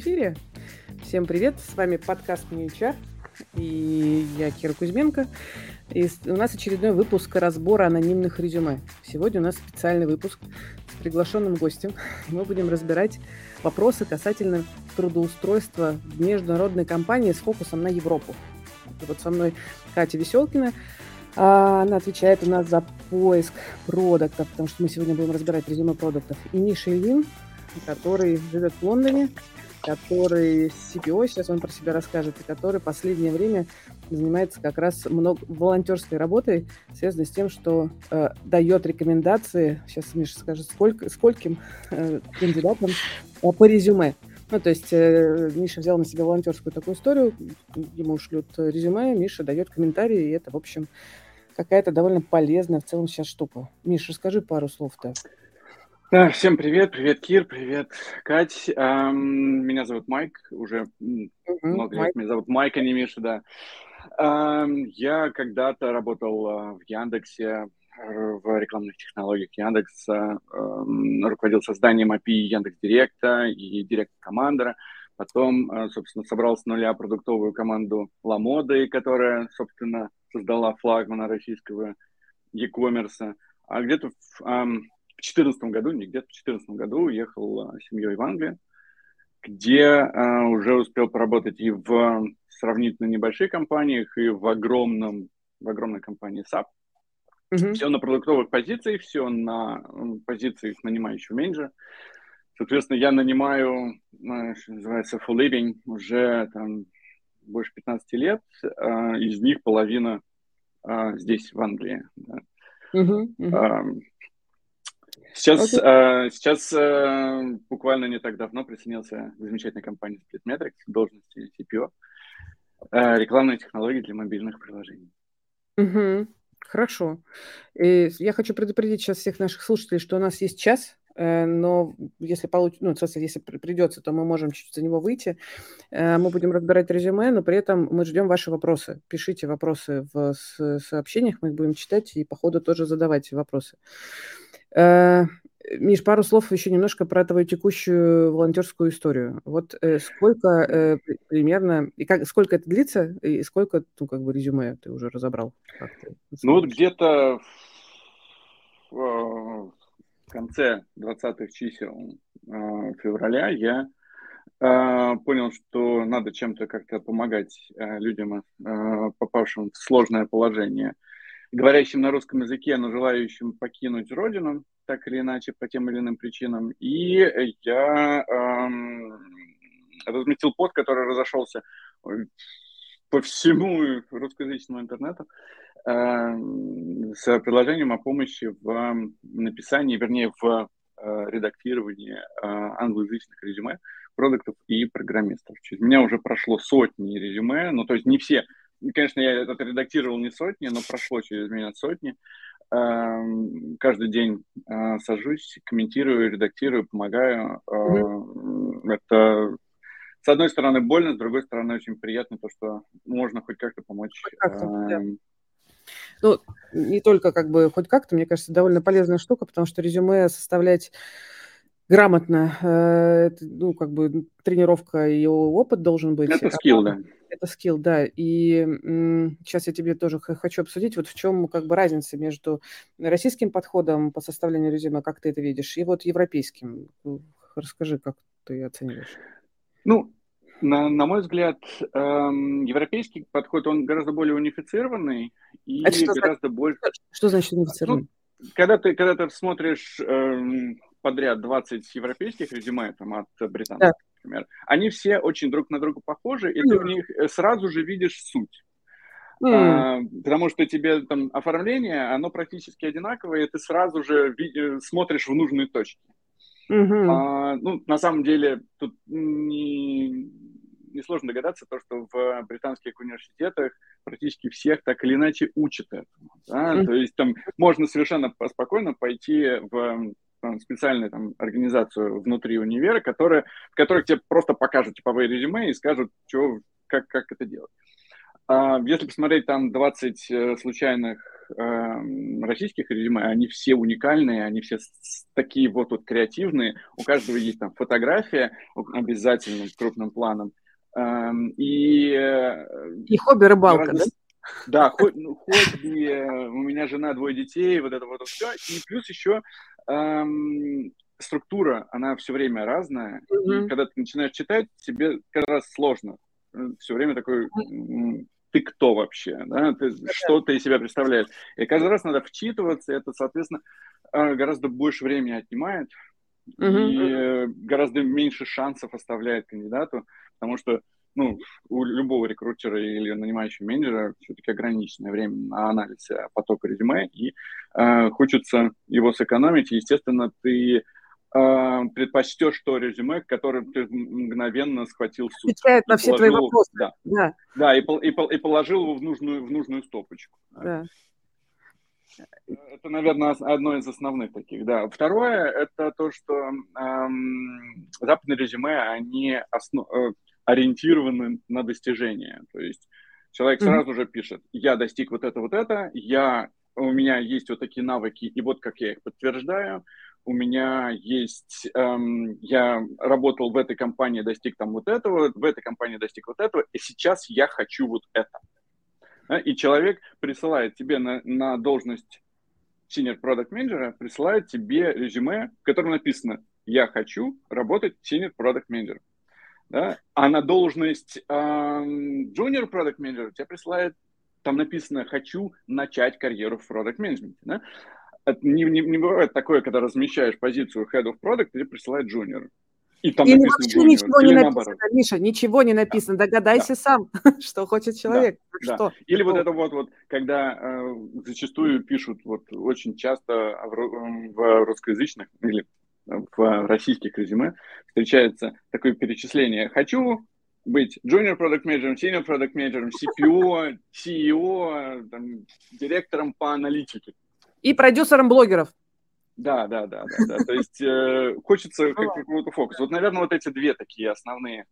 эфире. Всем привет, с вами подкаст «Мне и я Кира Кузьменко. И у нас очередной выпуск разбора анонимных резюме. Сегодня у нас специальный выпуск с приглашенным гостем. Мы будем разбирать вопросы касательно трудоустройства в международной компании с фокусом на Европу. И вот со мной Катя Веселкина. А, она отвечает у нас за поиск продуктов, потому что мы сегодня будем разбирать резюме продуктов. И Миша Ильин, который живет в Лондоне, который CPO, сейчас он про себя расскажет, и который последнее время занимается как раз много волонтерской работой, связанной с тем, что э, дает рекомендации, сейчас Миша скажет, сколько, скольким э, кандидатам э, по резюме. Ну, то есть э, Миша взял на себя волонтерскую такую историю, ему шлют резюме, Миша дает комментарии, и это, в общем, какая-то довольно полезная в целом сейчас штука. Миша, скажи пару слов-то. Да, всем привет, привет, Кир, привет, Кать. Эм, меня зовут Майк, уже mm-hmm, много лет меня зовут Майк, а не Миша, да. Эм, я когда-то работал э, в Яндексе, в рекламных технологиях Яндекса, эм, руководил созданием API Яндекс Директа и директор командора. Потом, э, собственно, собрал с нуля продуктовую команду Ламоды, которая, собственно, создала флагмана российского e-commerce. А где-то в эм, в 2014 году, не где-то в 2014 году уехал а, семьей в Англию, где а, уже успел поработать и в сравнительно небольших компаниях, и в огромном, в огромной компании SAP. Mm-hmm. Все на продуктовых позициях, все на позициях нанимающего менеджера. Соответственно, я нанимаю, а, что называется, full living уже там больше 15 лет, из них половина здесь, в Англии. Да. Uh-huh, uh-huh. Сейчас, okay. э, сейчас э, буквально не так давно присоединился к замечательной компании Splitmetrics в должности CPO. Э, рекламные технологии для мобильных приложений. Угу. Хорошо. И я хочу предупредить сейчас всех наших слушателей, что у нас есть час, э, но если получится, ну, собственно, если придется, то мы можем чуть-чуть за него выйти. Э, мы будем разбирать резюме, но при этом мы ждем ваши вопросы. Пишите вопросы в сообщениях, мы их будем читать и по ходу тоже задавать вопросы. Э, Миш, пару слов еще немножко про твою текущую волонтерскую историю. Вот э, сколько э, примерно, и как, сколько это длится, и сколько, ну, как бы, резюме ты уже разобрал? ну, вот где-то в, в конце 20-х чисел э, февраля я э, понял, что надо чем-то как-то помогать э, людям, э, попавшим в сложное положение – говорящим на русском языке, но желающим покинуть родину, так или иначе, по тем или иным причинам. И я эм, разместил пост, который разошелся по всему русскоязычному интернету э, с предложением о помощи в написании, вернее, в э, редактировании э, англоязычных резюме продуктов и программистов. У меня уже прошло сотни резюме, ну, то есть не все Конечно, я это редактировал не сотни, но прошло через меня сотни. Эм, каждый день э, сажусь, комментирую, редактирую, помогаю. Mm-hmm. Это, с одной стороны, больно, с другой стороны, очень приятно то, что можно хоть как-то помочь. Как-то, да. Эм, ну, не только как бы хоть как-то, мне кажется, довольно полезная штука, потому что резюме составлять грамотно, э, ну, как бы тренировка и опыт должен быть. Это скилл, да. Это скилл, да. И сейчас я тебе тоже хочу обсудить, вот в чем как бы разница между российским подходом по составлению резюме, как ты это видишь, и вот европейским. Расскажи, как ты оцениваешь. Ну, на, на мой взгляд, эм, европейский подход, он гораздо более унифицированный и Это что гораздо значит, больше... Что значит унифицированный? Ну, когда ты, когда ты смотришь эм, подряд 20 европейских резюме там, от британцев, да. Например, они все очень друг на друга похожи, и ты в них э, сразу же видишь суть. Mm. А, потому что тебе там оформление, оно практически одинаковое, и ты сразу же видишь, смотришь в нужные точки. Mm-hmm. А, ну, на самом деле, тут не, несложно догадаться, то, что в британских университетах практически всех так или иначе учат этому. Да? Mm-hmm. То есть там можно совершенно спокойно пойти в там, специальную там, организацию внутри универа, которая, в которой тебе просто покажут типовые резюме и скажут, что, как, как это делать. А, если посмотреть там 20 э, случайных э, российских резюме, они все уникальные, они все такие вот, вот креативные. У каждого есть там фотография обязательно крупным планом. Э, и, э, и хобби рыбалка, да? Да, ну, хобби, э, у меня жена, двое детей, вот это вот все. И плюс еще эм, структура, она все время разная. Mm-hmm. И когда ты начинаешь читать, тебе как раз сложно. Э, все время такой, ты кто вообще, да? Ты, mm-hmm. что ты из себя представляешь. И каждый раз надо вчитываться, и это, соответственно, э, гораздо больше времени отнимает. Mm-hmm. И гораздо меньше шансов оставляет кандидату, потому что ну, у любого рекрутера или нанимающего менеджера все-таки ограниченное время на анализ э, потока резюме, и э, хочется его сэкономить. естественно, ты э, предпочтешь то резюме, которым ты мгновенно схватил суд. Отвечает на все твои вопросы. Да, да. да и, и, и положил его в нужную, в нужную стопочку. Да. Это, наверное, одно из основных таких, да. Второе, это то, что эм, западные резюме, они основ... Ориентированы на достижение. То есть человек сразу mm-hmm. же пишет, я достиг вот это, вот это, я, у меня есть вот такие навыки, и вот как я их подтверждаю, у меня есть, эм, я работал в этой компании, достиг там вот этого, в этой компании достиг вот этого, и сейчас я хочу вот это. И человек присылает тебе на, на должность senior product manager, присылает тебе резюме, в котором написано, я хочу работать senior product manager да? а на должность э, junior product manager тебе присылает, там написано «хочу начать карьеру в product management». Да? Не, не, не бывает такое, когда размещаешь позицию head of product, тебе присылает junior. И там Или вообще junior, ничего не написано, наоборот. Миша, ничего не написано. Да. Догадайся да. сам, что хочет человек. Да. Что? Или вот это вот, вот когда э, зачастую пишут вот очень часто в, в русскоязычных или в российских резюме встречается такое перечисление. Хочу быть junior product manager, senior product manager, CPO, CEO, там, директором по аналитике. И продюсером блогеров. Да, да, да, да, да. То есть э, хочется какого-то фокуса. Вот, наверное, вот эти две такие основные,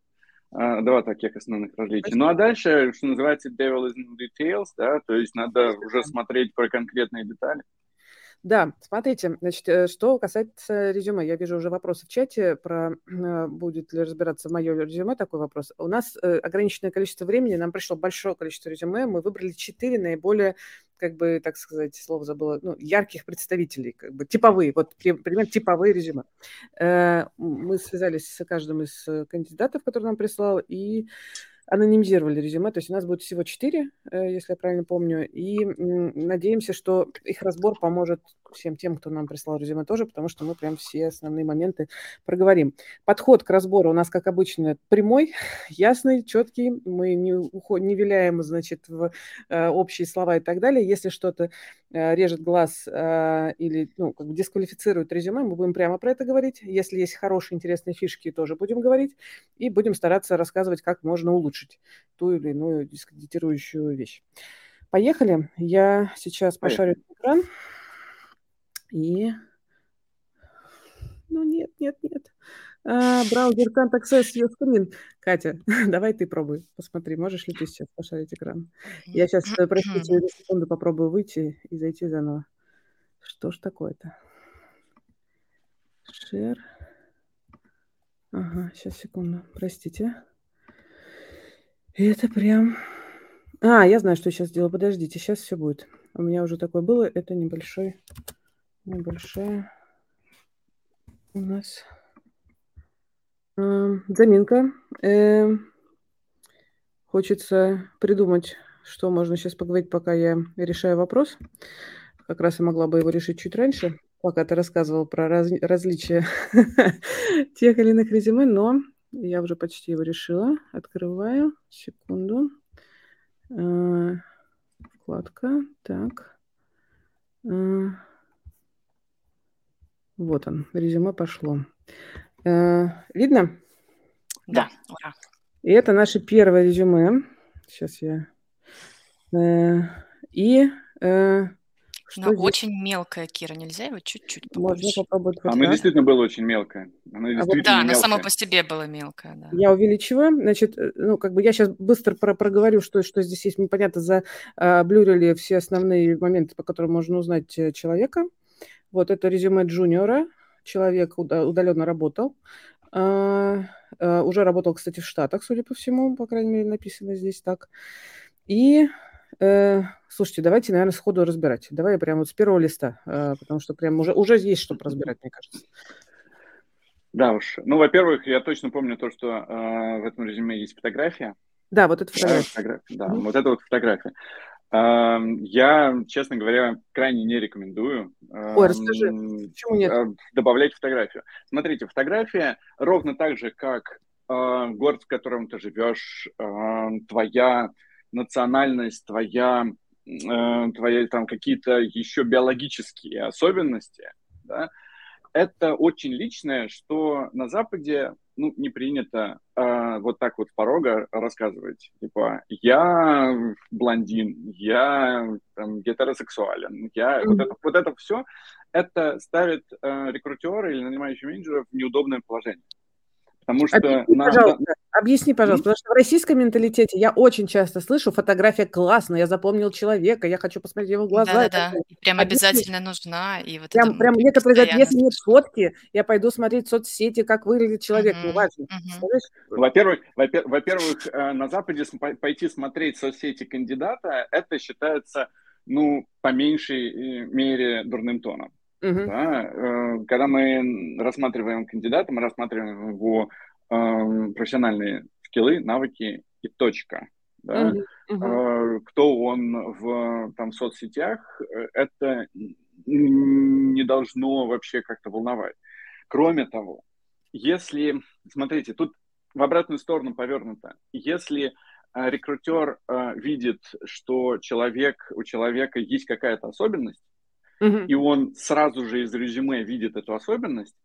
э, два таких основных различия. Ну а дальше, что называется, devil is in details, да, то есть надо уже смотреть про конкретные детали. Да, смотрите, значит, э, что касается резюме, я вижу уже вопросы в чате про э, будет ли разбираться мое резюме, такой вопрос. У нас э, ограниченное количество времени, нам пришло большое количество резюме, мы выбрали четыре наиболее, как бы, так сказать, слово забыла, ну, ярких представителей, как бы типовые, вот пример типовые резюме. Мы связались с каждым из кандидатов, который нам прислал, и анонимизировали резюме, то есть у нас будет всего четыре, э, если я правильно помню, и надеемся, что их разбор поможет всем тем, кто нам прислал резюме тоже, потому что мы прям все основные моменты проговорим. Подход к разбору у нас, как обычно, прямой, ясный, четкий. Мы не, уход, не виляем, значит, в э, общие слова и так далее. Если что-то режет глаз э, или, ну, как бы дисквалифицирует резюме, мы будем прямо про это говорить. Если есть хорошие, интересные фишки, тоже будем говорить. И будем стараться рассказывать, как можно улучшить ту или иную дискредитирующую вещь. Поехали. Я сейчас пошарю экран. И... Ну, нет, нет, нет. А, браузер Can't Access Your Screen. Катя, давай ты пробуй. Посмотри, можешь ли ты сейчас пошарить экран. Я сейчас, э, простите, на секунду попробую выйти и зайти заново. Что ж такое-то? Share. Ага, сейчас, секунду. Простите. Это прям... А, я знаю, что сейчас сделаю. Подождите, сейчас все будет. У меня уже такое было. Это небольшой небольшая у нас заминка. Э, хочется придумать, что можно сейчас поговорить, пока я решаю вопрос. Как раз я могла бы его решить чуть раньше, пока ты рассказывал про раз, различия тех или иных резюме, но я уже почти его решила. Открываю. Секунду. Э, вкладка. Так. Э, вот он, резюме пошло. Э, видно? Да, ура. И это наше первое резюме. Сейчас я... Э, и э, Что Но здесь? очень мелкая, Кира, нельзя его чуть-чуть побольше? Можно попробовать. Оно а действительно было очень мелкое. Оно действительно а вот, да, мелкое. оно само по себе было мелкое, да. Я увеличиваю. Значит, ну, как бы я сейчас быстро про проговорю, что, что здесь есть. Мне понятно, заблюрили все основные моменты, по которым можно узнать человека. Вот это резюме джуниора. Человек удаленно работал. А, а, уже работал, кстати, в Штатах, судя по всему, по крайней мере, написано здесь так. И Э, слушайте, давайте, наверное, сходу разбирать. Давай я прямо вот с первого листа, э, потому что прям уже, уже есть что разбирать, мне кажется. Да уж. Ну, во-первых, я точно помню то, что э, в этом резюме есть фотография. Да, вот эта фотография. фотография да, mm-hmm. вот эта вот фотография. Э, я, честно говоря, крайне не рекомендую Ой, расскажи, почему нет? Э, добавлять фотографию. Смотрите, фотография ровно так же, как э, город, в котором ты живешь, э, твоя национальность, твоя, э, твои там какие-то еще биологические особенности, да, это очень личное, что на Западе ну, не принято э, вот так вот порога рассказывать. Типа, я блондин, я там, гетеросексуален, я... Mm-hmm. Вот, это, вот это все, это ставит э, рекрутера или нанимающего менеджера в неудобное положение. Потому что... Объясни, на, пожалуйста, объясни, пожалуйста, потому что в российском менталитете я очень часто слышу, фотография классная, я запомнил человека, я хочу посмотреть его глаза. Да-да-да, прям объясни. обязательно нужна. И вот прям, прям некоторые говорят, если нет фотки, я пойду смотреть соцсети, как выглядит человек, uh-huh, важно. Uh-huh. Во-первых, во-первых, э, на Западе пойти смотреть соцсети кандидата, это считается, ну, по меньшей э, мере дурным тоном. Uh-huh. Да? Э, когда мы рассматриваем кандидата, мы рассматриваем его э, профессиональные скиллы, навыки и точка. Да? Uh-huh. Uh-huh. Кто он в там, соцсетях, это не должно вообще как-то волновать. Кроме того, если, смотрите, тут в обратную сторону повернуто, если рекрутер видит, что человек, у человека есть какая-то особенность, uh-huh. и он сразу же из резюме видит эту особенность,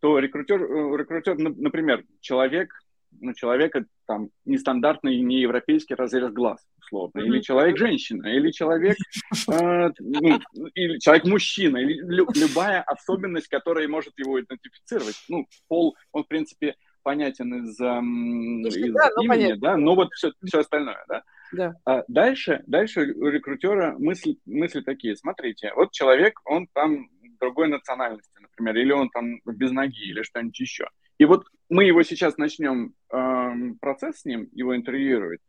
то рекрутер, э, рекрутер например, человек, ну, человека там нестандартный, не европейский разрез глаз, условно, или человек-женщина, или человек, э, ну, или человек-мужчина, или лю- любая особенность, которая может его идентифицировать. Ну, пол, он, в принципе, понятен из, эм, из да, имени, да, но вот все, все остальное, да. Да. А дальше, дальше у рекрутера мысли, мысли такие. Смотрите, вот человек, он там другой национальности, например, или он там без ноги, или что-нибудь еще. И вот мы его сейчас начнем э, процесс с ним, его интервьюировать,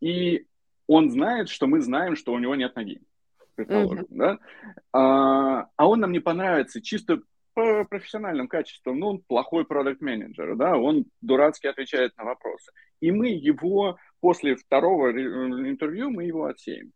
и он знает, что мы знаем, что у него нет ноги, предположим, mm-hmm. да? А, а он нам не понравится чисто по профессиональным качествам, ну, он плохой продукт-менеджер, да, он дурацки отвечает на вопросы. И мы его после второго э, интервью мы его отсеем.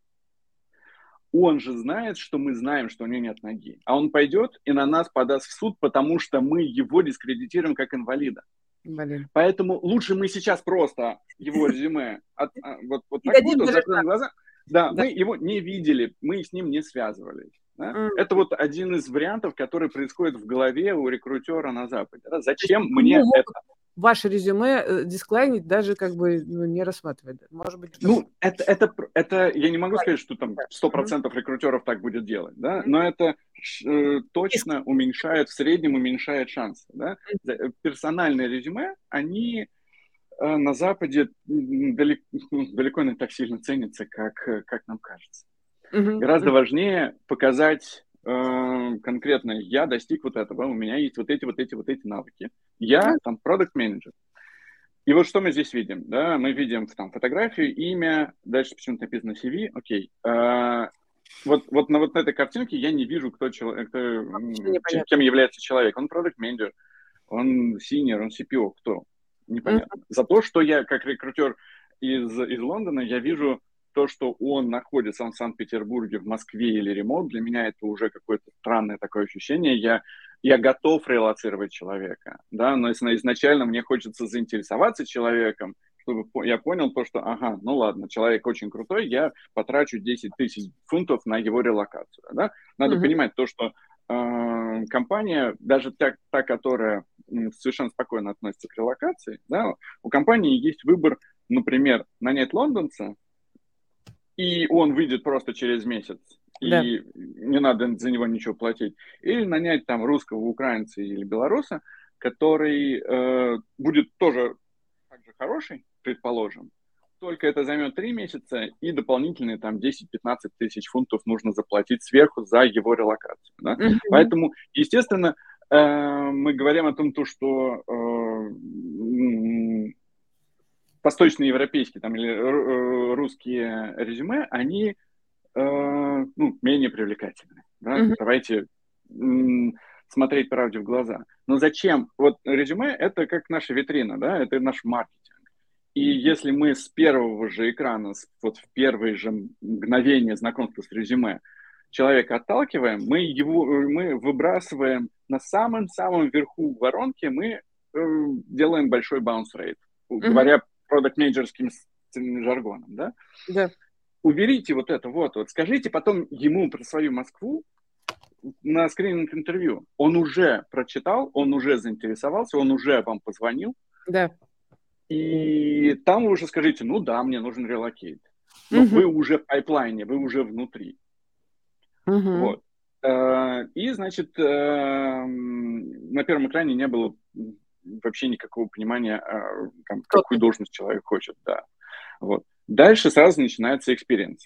Он же знает, что мы знаем, что у него нет ноги. А он пойдет и на нас подаст в суд, потому что мы его дискредитируем как инвалида. Инвалид. Поэтому лучше мы сейчас просто его резюме от, а, вот, вот так вот, закроем глаза. Да, да, мы его не видели, мы с ним не связывались. Да? Mm. Это вот один из вариантов, который происходит в голове у рекрутера на Западе. Да? Зачем мне это? Ваше резюме э, дисклайнить даже как бы ну, не рассматривать. Может быть, ну, это, это, это, я не могу сказать, что там 100% рекрутеров так будет делать, да, но это э, точно уменьшает, в среднем уменьшает шансы, да. Э, персональные резюме, они э, на Западе далеко, далеко не так сильно ценятся, как, как нам кажется. Гораздо важнее показать конкретно я достиг вот этого, у меня есть вот эти, вот эти, вот эти навыки. Я там продукт менеджер. И вот что мы здесь видим, да, мы видим там фотографию, имя, дальше почему-то написано CV, окей. А, вот, вот на вот этой картинке я не вижу, кто, человек, кто чем, кем является человек. Он продукт менеджер, он синер, он CPO, кто? Непонятно. Mm-hmm. За то, что я как рекрутер из, из Лондона, я вижу то, что он находится в Санкт-Петербурге, в Москве или ремонт, для меня это уже какое-то странное такое ощущение. Я, я готов релацировать человека, да, но изначально мне хочется заинтересоваться человеком, чтобы я понял то, что, ага, ну ладно, человек очень крутой, я потрачу 10 тысяч фунтов на его релокацию, да. Надо mm-hmm. понимать то, что э, компания, даже та, та, которая совершенно спокойно относится к релокации, да, у компании есть выбор, например, нанять лондонца, и он выйдет просто через месяц, и да. не надо за него ничего платить. Или нанять там русского, украинца или белоруса, который э, будет тоже так же хороший, предположим, только это займет 3 месяца, и дополнительные там 10-15 тысяч фунтов нужно заплатить сверху за его релокацию. Да? Mm-hmm. Поэтому, естественно, э, мы говорим о том, то, что э, восточноевропейские там, или э, русские резюме, они э, ну, менее привлекательны. Да? Mm-hmm. Давайте смотреть правде в глаза. Но зачем? Вот резюме – это как наша витрина, да, это наш маркетинг. И если мы с первого же экрана, вот в первые же мгновения знакомства с резюме, человека отталкиваем, мы его мы выбрасываем на самом-самом верху воронки, мы э, делаем большой bounce rate, mm-hmm. говоря продакт-менеджерским жаргоном, да? Да. Уберите вот это вот, вот, скажите потом ему про свою Москву, на скрининг интервью. Он уже прочитал, он уже заинтересовался, он уже вам позвонил. Да. И там вы уже скажите, ну да, мне нужен релокейт. Но угу. вы уже в пайплайне, вы уже внутри. Угу. Вот. Э, и, значит, э, на первом экране не было вообще никакого понимания, э, там, какую должность человек хочет. Да. Вот. Дальше сразу начинается experience.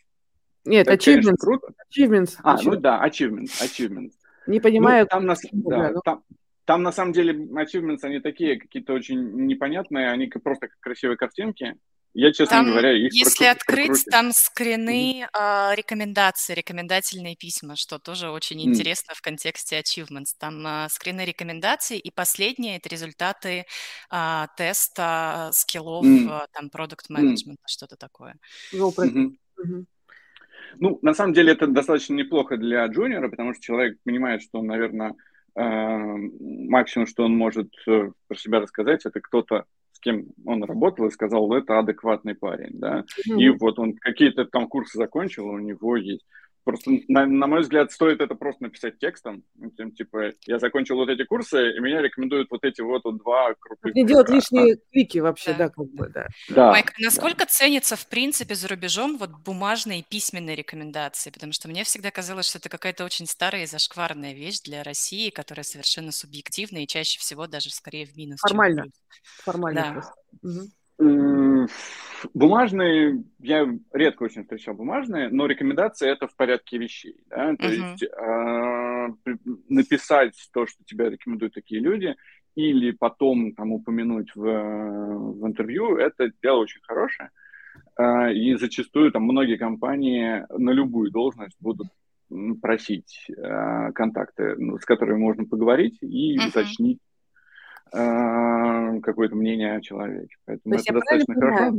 Нет, это, achievements. Круто. Achievements. А, ну да, achievements, achievements. Не понимаю. Ну, там, на, да, ну... там, там на самом деле achievements, они такие какие-то очень непонятные, они просто как красивые картинки. Я, честно там, говоря, их Если прокру- открыть, прокрутить. там скрины э, рекомендации, рекомендательные письма, что тоже очень mm. интересно в контексте achievements. Там э, скрины рекомендаций, и последние – это результаты э, теста скиллов, mm. э, там, продукт менеджмента mm. что-то такое. Mm-hmm. Mm-hmm. Ну, на самом деле это достаточно неплохо для джуниора, потому что человек понимает, что он, наверное, максимум, что он может э, про себя рассказать, это кто-то, кем он работал и сказал, это адекватный парень, да, mm-hmm. и вот он какие-то там курсы закончил, у него есть Просто, на, на мой взгляд, стоит это просто написать текстом. Ну, тем, типа, я закончил вот эти курсы, и меня рекомендуют вот эти вот, вот два крутых... Не делать лишние клики вообще, да, да как бы, да. да Майк, насколько да. ценится, в принципе, за рубежом вот бумажные и письменные рекомендации? Потому что мне всегда казалось, что это какая-то очень старая и зашкварная вещь для России, которая совершенно субъективна и чаще всего даже скорее в минус. Формально. Формально. Да. Угу. Бумажные, я редко очень встречал бумажные, но рекомендации это в порядке вещей. Да? То uh-huh. есть э, написать то, что тебя рекомендуют такие люди, или потом там упомянуть в, в интервью, это дело очень хорошее. Э, и зачастую там многие компании на любую должность будут просить э, контакты, ну, с которыми можно поговорить и uh-huh. уточнить какое-то мнение о человеке. Поэтому это достаточно хорошо.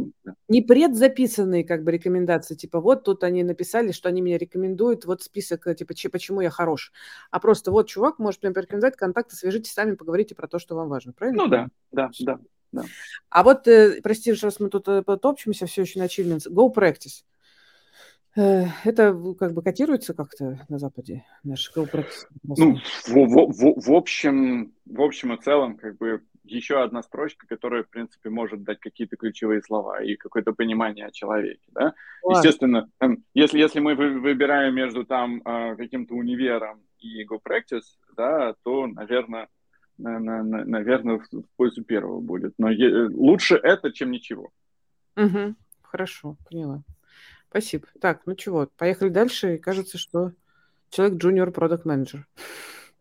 Не предзаписанные как бы рекомендации, типа вот тут они написали, что они меня рекомендуют, вот список, э, типа почему я хорош. А просто вот чувак может мне порекомендовать контакты, свяжитесь сами, поговорите про то, что вам важно. Правильно? Ну да, да, да. Да. А вот, э, прости, раз мы тут э, потопчемся все еще на achievements, go practice. Э, это как бы котируется как-то на Западе, наш Ну, в, в, в, в, общем, в общем и целом, как бы еще одна строчка, которая, в принципе, может дать какие-то ключевые слова и какое-то понимание о человеке, да. Ладно. Естественно, если, если мы выбираем между там а, каким-то универом и Go Practice, да, то, наверное, на, на, на, наверное, в пользу первого будет. Но е- лучше это, чем ничего. Угу. Хорошо, поняла. Спасибо. Так, ну чего, поехали дальше. И кажется, что человек джуниор продукт менеджер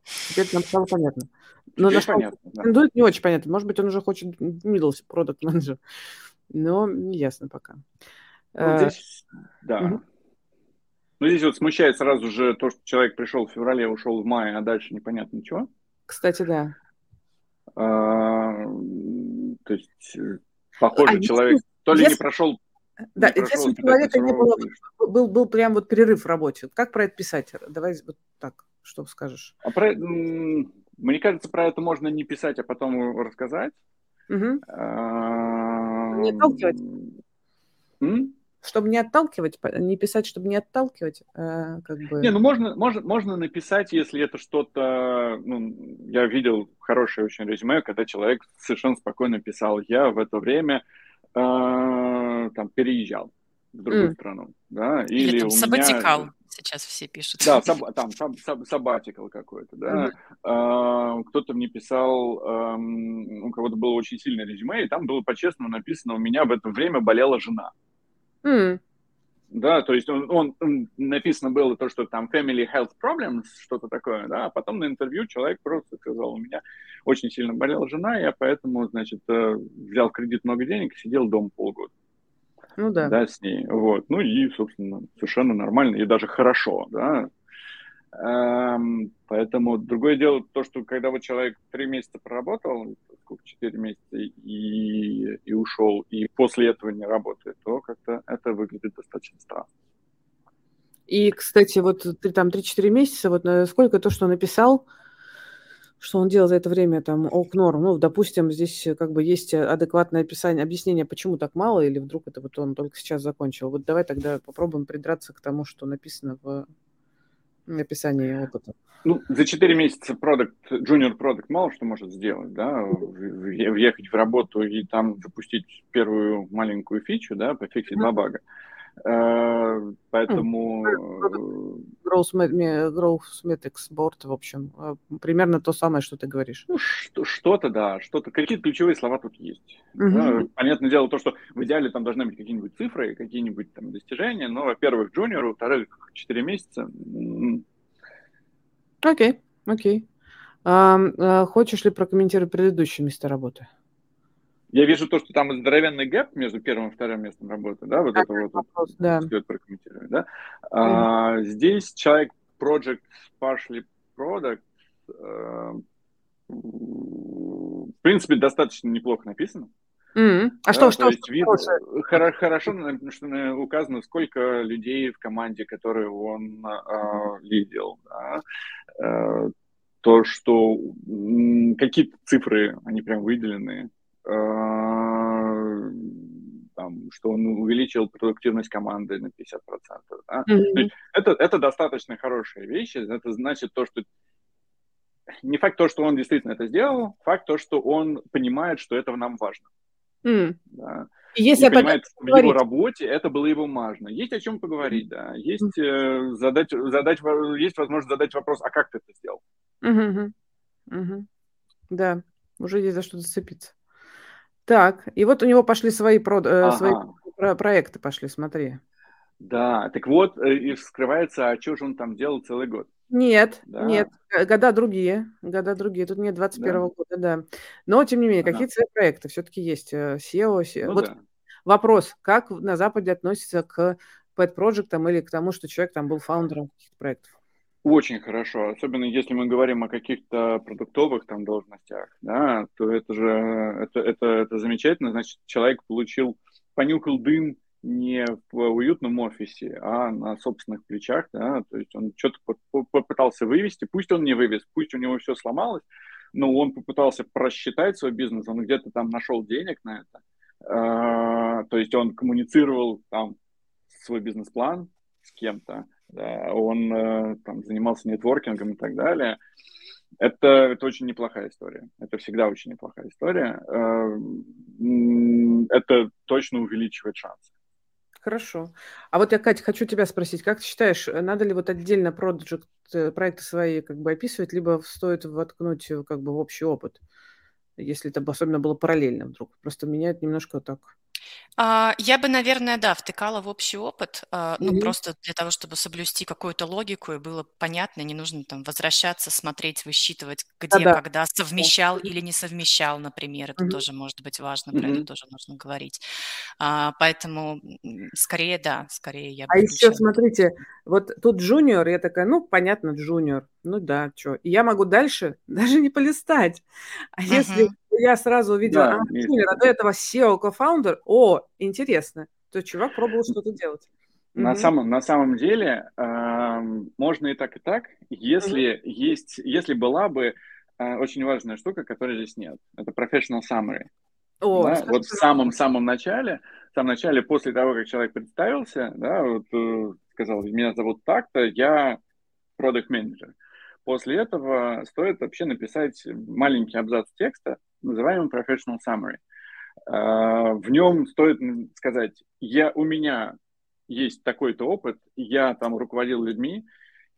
Теперь нам стало понятно. Но на что понятно, да. не очень понятно. Может быть, он уже хочет middle продукт менеджер Но не ясно пока. Ну, здесь, да. Угу. Ну, здесь вот смущает сразу же то, что человек пришел в феврале, ушел в мае, а дальше непонятно ничего. Кстати, да. А, то есть, э, похоже, а человек то ли если... не прошел да, не если у человека не было, был, был прям вот перерыв в работе, как про это писать? Давай вот так, что скажешь? А про, мне кажется, про это можно не писать, а потом рассказать. Угу. Не отталкивать? М? Чтобы не отталкивать, не писать, чтобы не отталкивать, а как бы... Не, ну можно, можно, можно написать, если это что-то... Ну, я видел хорошее очень резюме, когда человек совершенно спокойно писал, я в это время э, там переезжал в другую mm. страну, да, или, или там саботикал, меня... сейчас все пишут. Да, саб, там саб, саб, sabbatical какой-то, да. Uh-huh. кто-то мне писал, у кого-то было очень сильное резюме, и там было по-честному написано, у меня в это время болела жена. Mm. Да, то есть он, он, он написано было то, что там family health problems, что-то такое, да, а потом на интервью человек просто сказал, у меня очень сильно болела жена, я поэтому, значит, э, взял кредит много денег и сидел дома полгода. Ну да. Да, с ней. Вот. Ну и, собственно, совершенно нормально и даже хорошо, да. Эм, поэтому другое дело то, что когда вот человек три месяца проработал, сколько, четыре месяца, и, и ушел, и после этого не работает, то как-то это выглядит достаточно странно. И, кстати, вот там 3-4 месяца, вот сколько то, что написал, что он делал за это время, там, ок, норм. Ну, допустим, здесь как бы есть адекватное описание, объяснение, почему так мало, или вдруг это вот он только сейчас закончил. Вот давай тогда попробуем придраться к тому, что написано в описании опыта. Ну, за 4 месяца продукт, junior продукт мало что может сделать, да, въехать в работу и там запустить первую маленькую фичу, да, пофиксить два бага. Поэтому... Growth, growth Metrics Board, в общем, э, примерно то самое, что ты говоришь. Ну, что-то, да, что-то, какие-то ключевые слова тут есть. Угу. Да, понятное дело, то, что в идеале там должны быть какие-нибудь цифры, какие-нибудь там достижения, но, во-первых, джуниору, во-вторых, 4 месяца. Окей, окей. А, а, хочешь ли прокомментировать предыдущее место работы? Я вижу то, что там здоровенный гэп между первым и вторым местом работы, да, вот это вот вопрос, да. стоит прокомментировать, да. Mm-hmm. А, здесь человек project partially product, э, в принципе, достаточно неплохо написано. Mm-hmm. А да, что, что, есть вид, хорошо, хорошо что указано, сколько людей в команде, которые он э, лидил. Да? Э, то, что какие-то цифры, они прям выделены, там, что он увеличил продуктивность команды на 50%. Да? Mm-hmm. это, это достаточно хорошая вещь. Это значит то, что не факт то, что он действительно это сделал, факт то, что он понимает, что это нам важно. Mm. Да. Если понимает, в его работе это было его важно. Есть о чем поговорить, да. Есть э, задать, задать, есть возможность задать вопрос, а как ты это сделал? Mm-hmm. Mm-hmm. Да, уже есть за что зацепиться. Так, и вот у него пошли свои, прод... Э, ага. свои про- проекты, пошли, смотри. Да, так вот, э, и скрывается, а что же он там делал целый год? Нет, да. нет, года другие, года другие, тут нет 21 да. года, да. Но, тем не менее, ага. какие-то свои проекты все-таки есть, SEO, SEO. Ну, вот да. вопрос, как на Западе относится к pet проектам или к тому, что человек там был фаундером каких-то проектов? Очень хорошо, особенно если мы говорим о каких-то продуктовых там должностях, да, то это же это, это, это замечательно, значит, человек получил, понюхал дым не в уютном офисе, а на собственных плечах, да, то есть он что-то попытался вывести, пусть он не вывез, пусть у него все сломалось, но он попытался просчитать свой бизнес, он где-то там нашел денег на это, а, то есть он коммуницировал там свой бизнес-план с кем-то, да, он э, там занимался нетворкингом и так далее. Это, это очень неплохая история. Это всегда очень неплохая история. Э, это точно увеличивает шансы. Хорошо. А вот я, Катя, хочу тебя спросить, как ты считаешь, надо ли вот отдельно э, проекты свои как бы описывать, либо стоит воткнуть как бы в общий опыт, если это особенно было параллельно вдруг? Просто меняет немножко так а, я бы, наверное, да, втыкала в общий опыт, а, ну, просто для того, чтобы соблюсти какую-то логику и было понятно, не нужно там возвращаться, смотреть, высчитывать, где, Да-да. когда совмещал или не совмещал, например. Это Мгм. тоже может быть важно, про это тоже нужно говорить. А, поэтому скорее, да, скорее я бы А еще смотрите, вот тут джуниор, я такая, ну, понятно, джуниор, ну да, что. И я могу дальше даже не полистать. А если я сразу увидела, да, а, Тиллер, а до этого SEO кофаундер, о, интересно, то чувак пробовал что-то делать. На, угу. самом, на самом деле э, можно и так, и так, если, угу. есть, если была бы э, очень важная штука, которой здесь нет. Это professional summary. О, да? Вот в самом-самом начале, в самом начале, после того, как человек представился, да, вот, э, сказал, меня зовут так-то, я продукт менеджер После этого стоит вообще написать маленький абзац текста, называемый professional summary. А, в нем стоит сказать, я, у меня есть такой-то опыт, я там руководил людьми,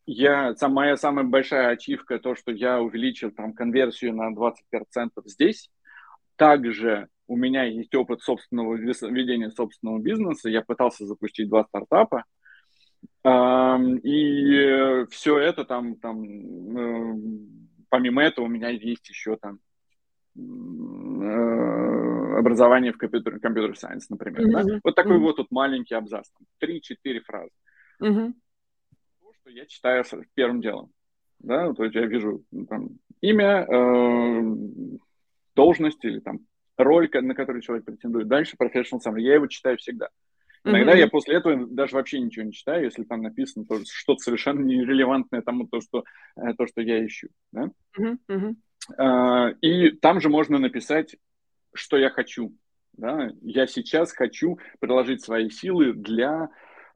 я, сам, моя самая большая ачивка, то, что я увеличил там конверсию на 20% здесь. Также у меня есть опыт собственного ведения собственного бизнеса. Я пытался запустить два стартапа. И все это там, там э, помимо этого у меня есть еще там э, образование в компьютер, компьютер сайенс, например. Mm-hmm. Да? Вот такой mm-hmm. вот тут маленький абзац, три-четыре фразы. Mm-hmm. То, что я читаю первым делом. Да, то есть я вижу там, имя, э, должность или там роль, на которую человек претендует. Дальше professional summary. Я его читаю всегда. Иногда mm-hmm. я после этого даже вообще ничего не читаю, если там написано то, что-то совершенно нерелевантное тому, то, что, э, то, что я ищу. Да? Mm-hmm. Uh, и там же можно написать, что я хочу. Да? Я сейчас хочу приложить свои силы для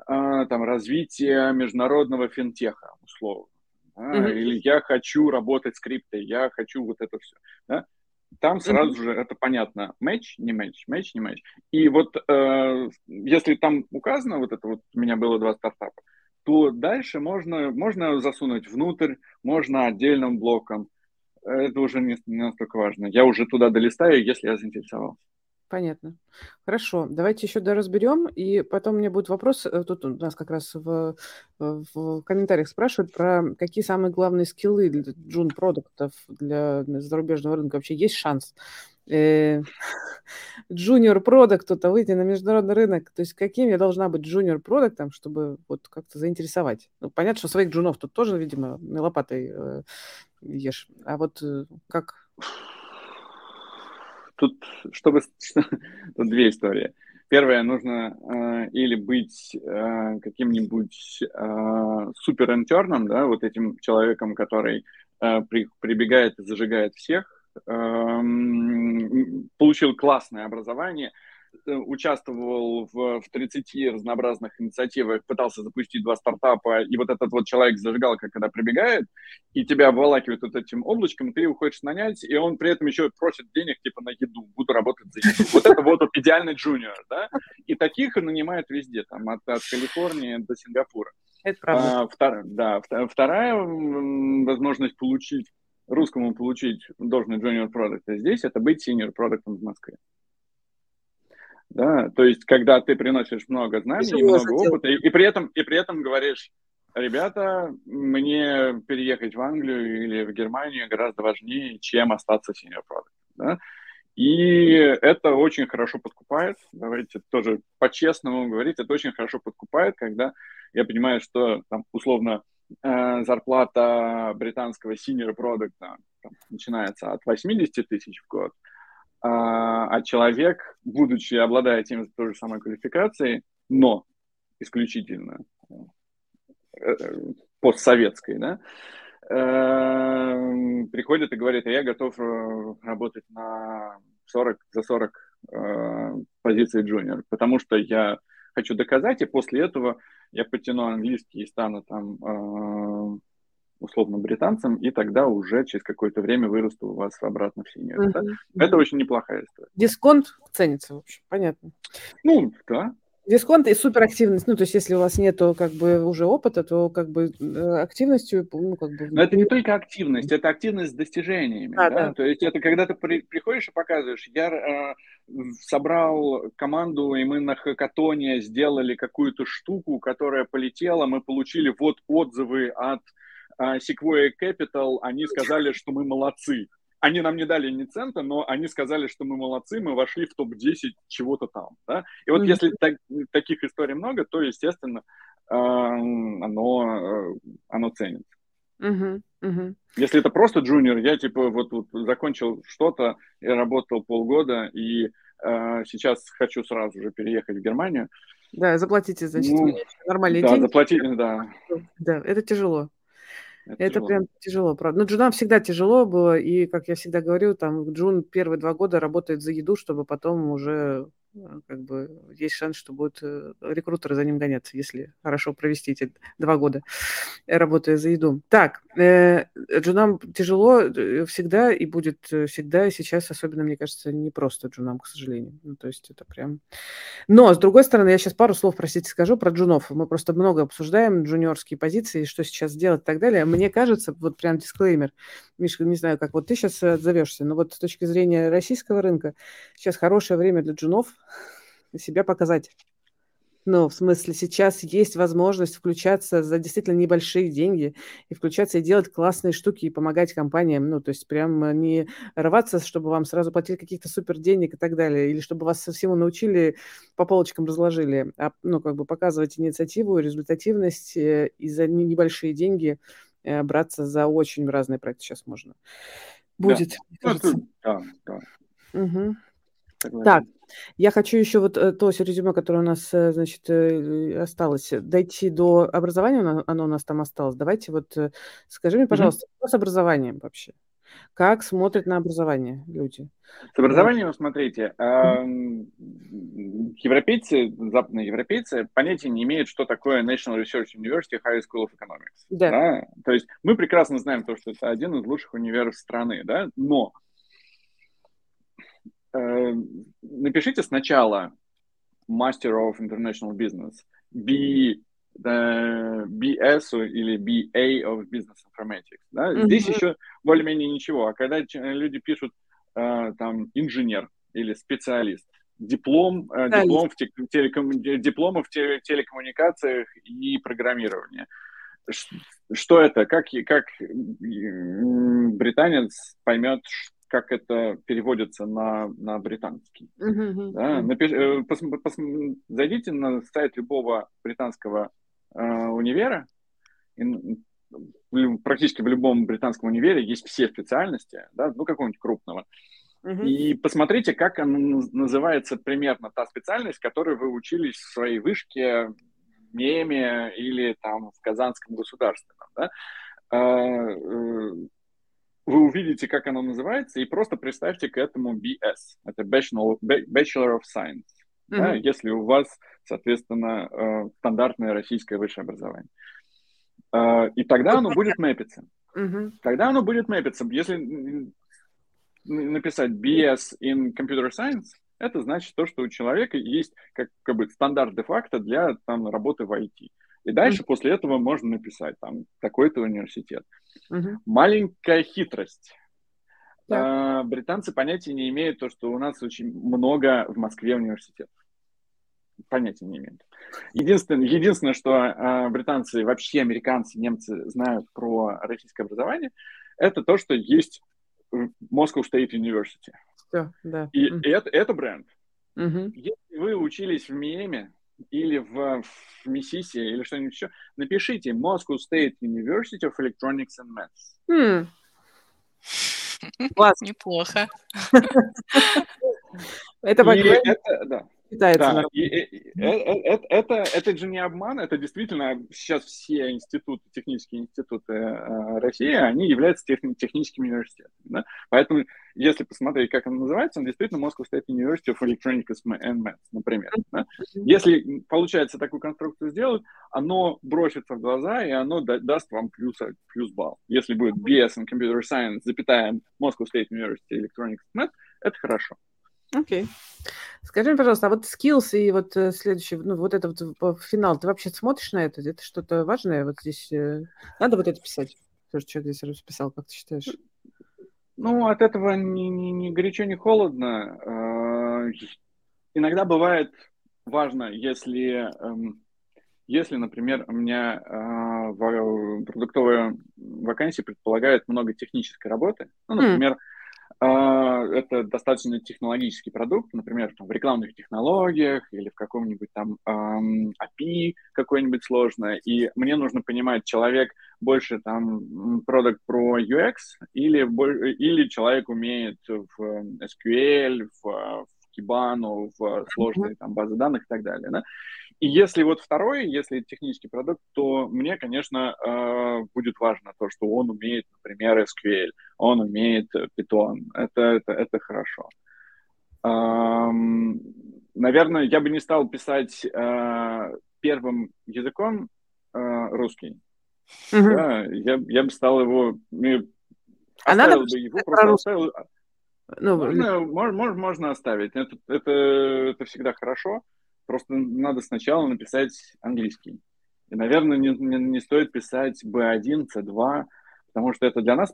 uh, там, развития международного финтеха, условно. Да? Mm-hmm. Или я хочу работать с криптой, я хочу вот это все. Да? Там сразу mm-hmm. же это понятно. Матч, не матч, матч, не матч. И вот э, если там указано, вот это вот у меня было два стартапа, то дальше можно, можно засунуть внутрь, можно отдельным блоком. Это уже не, не настолько важно. Я уже туда долистаю, если я заинтересовался. Понятно. Хорошо, давайте еще доразберем, и потом у меня будет вопрос, э, тут у нас как раз в, в комментариях спрашивают про какие самые главные скиллы для джун продуктов для зарубежного рынка. Вообще есть шанс джуниор продукту-то выйти на международный рынок? То есть каким я должна быть джуниор продуктом, чтобы вот как-то заинтересовать? Ну, понятно, что своих джунов тут тоже, видимо, лопатой э, ешь. А вот э, как тут, чтобы... тут две истории. Первое, нужно э, или быть э, каким-нибудь э, суперинтерном, да, вот этим человеком, который э, при, прибегает и зажигает всех, э, получил классное образование, участвовал в, в 30 разнообразных инициативах, пытался запустить два стартапа, и вот этот вот человек зажигалка, когда прибегает, и тебя обволакивает вот этим облачком, ты его хочешь нанять, и он при этом еще просит денег типа на еду, буду работать за еду. Вот это вот идеальный джуниор, да? И таких нанимают везде, там, от, от Калифорнии до Сингапура. Это правда. А, втор, да, вторая возможность получить русскому получить должный junior продукт здесь, это быть senior продуктом в Москве. Да? То есть, когда ты приносишь много знаний и много опыта, и, и, при этом, и при этом говоришь, ребята, мне переехать в Англию или в Германию гораздо важнее, чем остаться senior product. Да? И это очень хорошо подкупает. Давайте тоже по-честному говорить, это очень хорошо подкупает, когда я понимаю, что там, условно э, зарплата британского senior продукта начинается от 80 тысяч в год, а, а человек, будучи, обладая тем же той же самой квалификацией, но исключительно э, постсоветской, да, э, приходит и говорит, а я готов э, работать на 40, за 40 позиций джуниор, потому что я хочу доказать, и после этого я потяну английский и стану там условно британцам, и тогда уже через какое-то время вырасту у вас обратно в синюю. Uh-huh. Да? Это очень неплохая история. Дисконт ценится, в общем, понятно. Ну, да. Дисконт и суперактивность. Ну, то есть, если у вас нету как бы уже опыта, то как бы э, активностью, ну, как бы... Но это не только активность, это активность с достижениями. А, да? Да. То есть, это когда ты при, приходишь и показываешь, я э, собрал команду, и мы на хакатоне сделали какую-то штуку, которая полетела, мы получили вот отзывы от Sequoia Capital, они сказали, что мы молодцы. Они нам не дали ни цента, но они сказали, что мы молодцы, мы вошли в топ-10 чего-то там. Да? И вот mm-hmm. если так, таких историй много, то, естественно, э, оно, э, оно ценится. Uh-huh, uh-huh. Если это просто джуниор, я типа вот, вот закончил что-то, я работал полгода, и э, сейчас хочу сразу же переехать в Германию. Да, заплатите, значит, ну, нормальные да, деньги. Заплатите, да. Да, это тяжело. Это, это тяжело. прям тяжело, правда. Но джунам всегда тяжело было, и, как я всегда говорю, там Джун первые два года работает за еду, чтобы потом уже как бы есть шанс, что будут э, рекрутеры за ним гоняться, если хорошо провести эти два года, работая за еду. Так, э, джунам тяжело всегда и будет всегда, и сейчас особенно, мне кажется, не просто джунам, к сожалению. Ну, то есть это прям... Но, с другой стороны, я сейчас пару слов, простите, скажу про джунов. Мы просто много обсуждаем джуниорские позиции, что сейчас делать и так далее. Мне кажется, вот прям дисклеймер, Миша, не знаю, как вот ты сейчас отзовешься, но вот с точки зрения российского рынка, сейчас хорошее время для джунов себя показать. Ну, в смысле, сейчас есть возможность включаться за действительно небольшие деньги и включаться и делать классные штуки и помогать компаниям. Ну, то есть прям не рваться, чтобы вам сразу платили каких-то супер денег и так далее, или чтобы вас всему научили, по полочкам разложили, а, ну, как бы показывать инициативу, результативность э, и за небольшие деньги э, браться за очень разные проекты сейчас можно. Будет. Да, да, да. Угу. Так, я хочу еще вот э, то резюме, которое у нас, э, значит, э, осталось, дойти до образования, оно у нас там осталось. Давайте вот скажи мне, пожалуйста, mm-hmm. что с образованием вообще? Как смотрят на образование люди? С образованием, смотрите, европейцы, западные европейцы понятия не имеют, что такое National Research University High School of Economics. Да. Да? То есть мы прекрасно знаем то, что это один из лучших универов страны, да, но напишите сначала Master of International Business, B, uh, BS или BA of Business Informatics. Да? Mm-hmm. Здесь еще более-менее ничего. А когда люди пишут uh, там инженер или специалист, диплом, uh, диплом в телеком, дипломы в телекоммуникациях и программировании. Что это? Как, как британец поймет, как это переводится на, на британский. Uh-huh, Да? Напиш, э, пос, пос, зайдите на сайт любого британского э, универа, и, практически в любом британском универе есть все специальности, да, ну, какого-нибудь крупного. Uh-huh. И посмотрите, как она называется примерно та специальность, которую вы учились в своей вышке, МЕМе или там в Казанском государственном. Да? Вы увидите, как оно называется, и просто представьте к этому BS. Это Bachelor, Bachelor of Science. Mm-hmm. Да, если у вас, соответственно, э, стандартное российское высшее образование. Э, и тогда оно будет мэпиться. Mm-hmm. Тогда оно будет мэпиться. Если написать BS in Computer Science, это значит то, что у человека есть как, как бы стандарт де-факто для там, работы в IT. И дальше mm-hmm. после этого можно написать там такой-то университет. Mm-hmm. Маленькая хитрость. Yeah. А, британцы понятия не имеют то, что у нас очень много в Москве университетов. Понятия не имеют. Единственное, единственное что а, британцы, вообще американцы, немцы знают про российское образование, это то, что есть Moscow State University. Yeah, да. И, mm-hmm. и это, это бренд. Mm-hmm. Если вы учились в Миеме, или в, в Миссиси, или что-нибудь еще, напишите Moscow State University of Electronics and Maths. Hmm. Класс. Неплохо. Это, это, да считается. Да, и, и, и, это, это, это же не обман, это действительно сейчас все институты, технические институты э, России, они являются тех, техническими университетами. Да? Поэтому, если посмотреть, как он называется, он действительно Moscow State University of Electronics and Maths, например. Да? Если получается такую конструкцию сделать, оно бросится в глаза, и оно да, даст вам плюс, плюс балл. Если будет BS in Computer Science, запятая Moscow State University Electronics and Maths, это хорошо. Окей. Скажи мне, пожалуйста, а вот skills и вот э, следующий, ну, вот это вот финал, ты вообще смотришь на это? Это что-то важное? Вот здесь э, надо вот это писать? Тоже человек здесь расписал, как ты считаешь? Ну, от этого ни, ни, ни горячо, ни холодно. Э, иногда бывает важно, если, эм, если например, у меня продуктовая вакансия предполагает много технической работы, ну, например, mm это достаточно технологический продукт, например, в рекламных технологиях или в каком-нибудь там API какой-нибудь сложное, и мне нужно понимать, человек больше там продукт про UX или, или человек умеет в SQL, в, в Kibana, в сложные там базы данных и так далее. Да? И если вот второй, если технический продукт, то мне, конечно, э, будет важно то, что он умеет, например, SQL, он умеет Python. Это, это, это хорошо. наверное, я бы не стал писать э, первым языком э, русский. Угу. Да, я, я бы стал его... А надо бы его, просто оставил... Ну, можно, можно, можно оставить. Это, это, это всегда хорошо. Просто надо сначала написать английский. И, наверное, не, не, не стоит писать B1, C2, потому что это для нас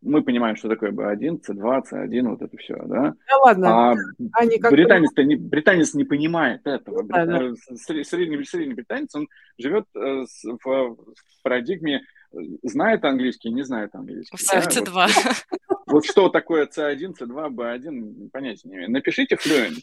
мы понимаем, что такое B1, C2, C1, вот это все, да? Да ладно. А Они британец, не, британец не понимает этого. Да, да. Средний, средний британец, он живет э, в, в парадигме знает английский, не знает английский. В да? C2. Вот, вот что такое C1, C2, B1, понятия не имею. Напишите fluent.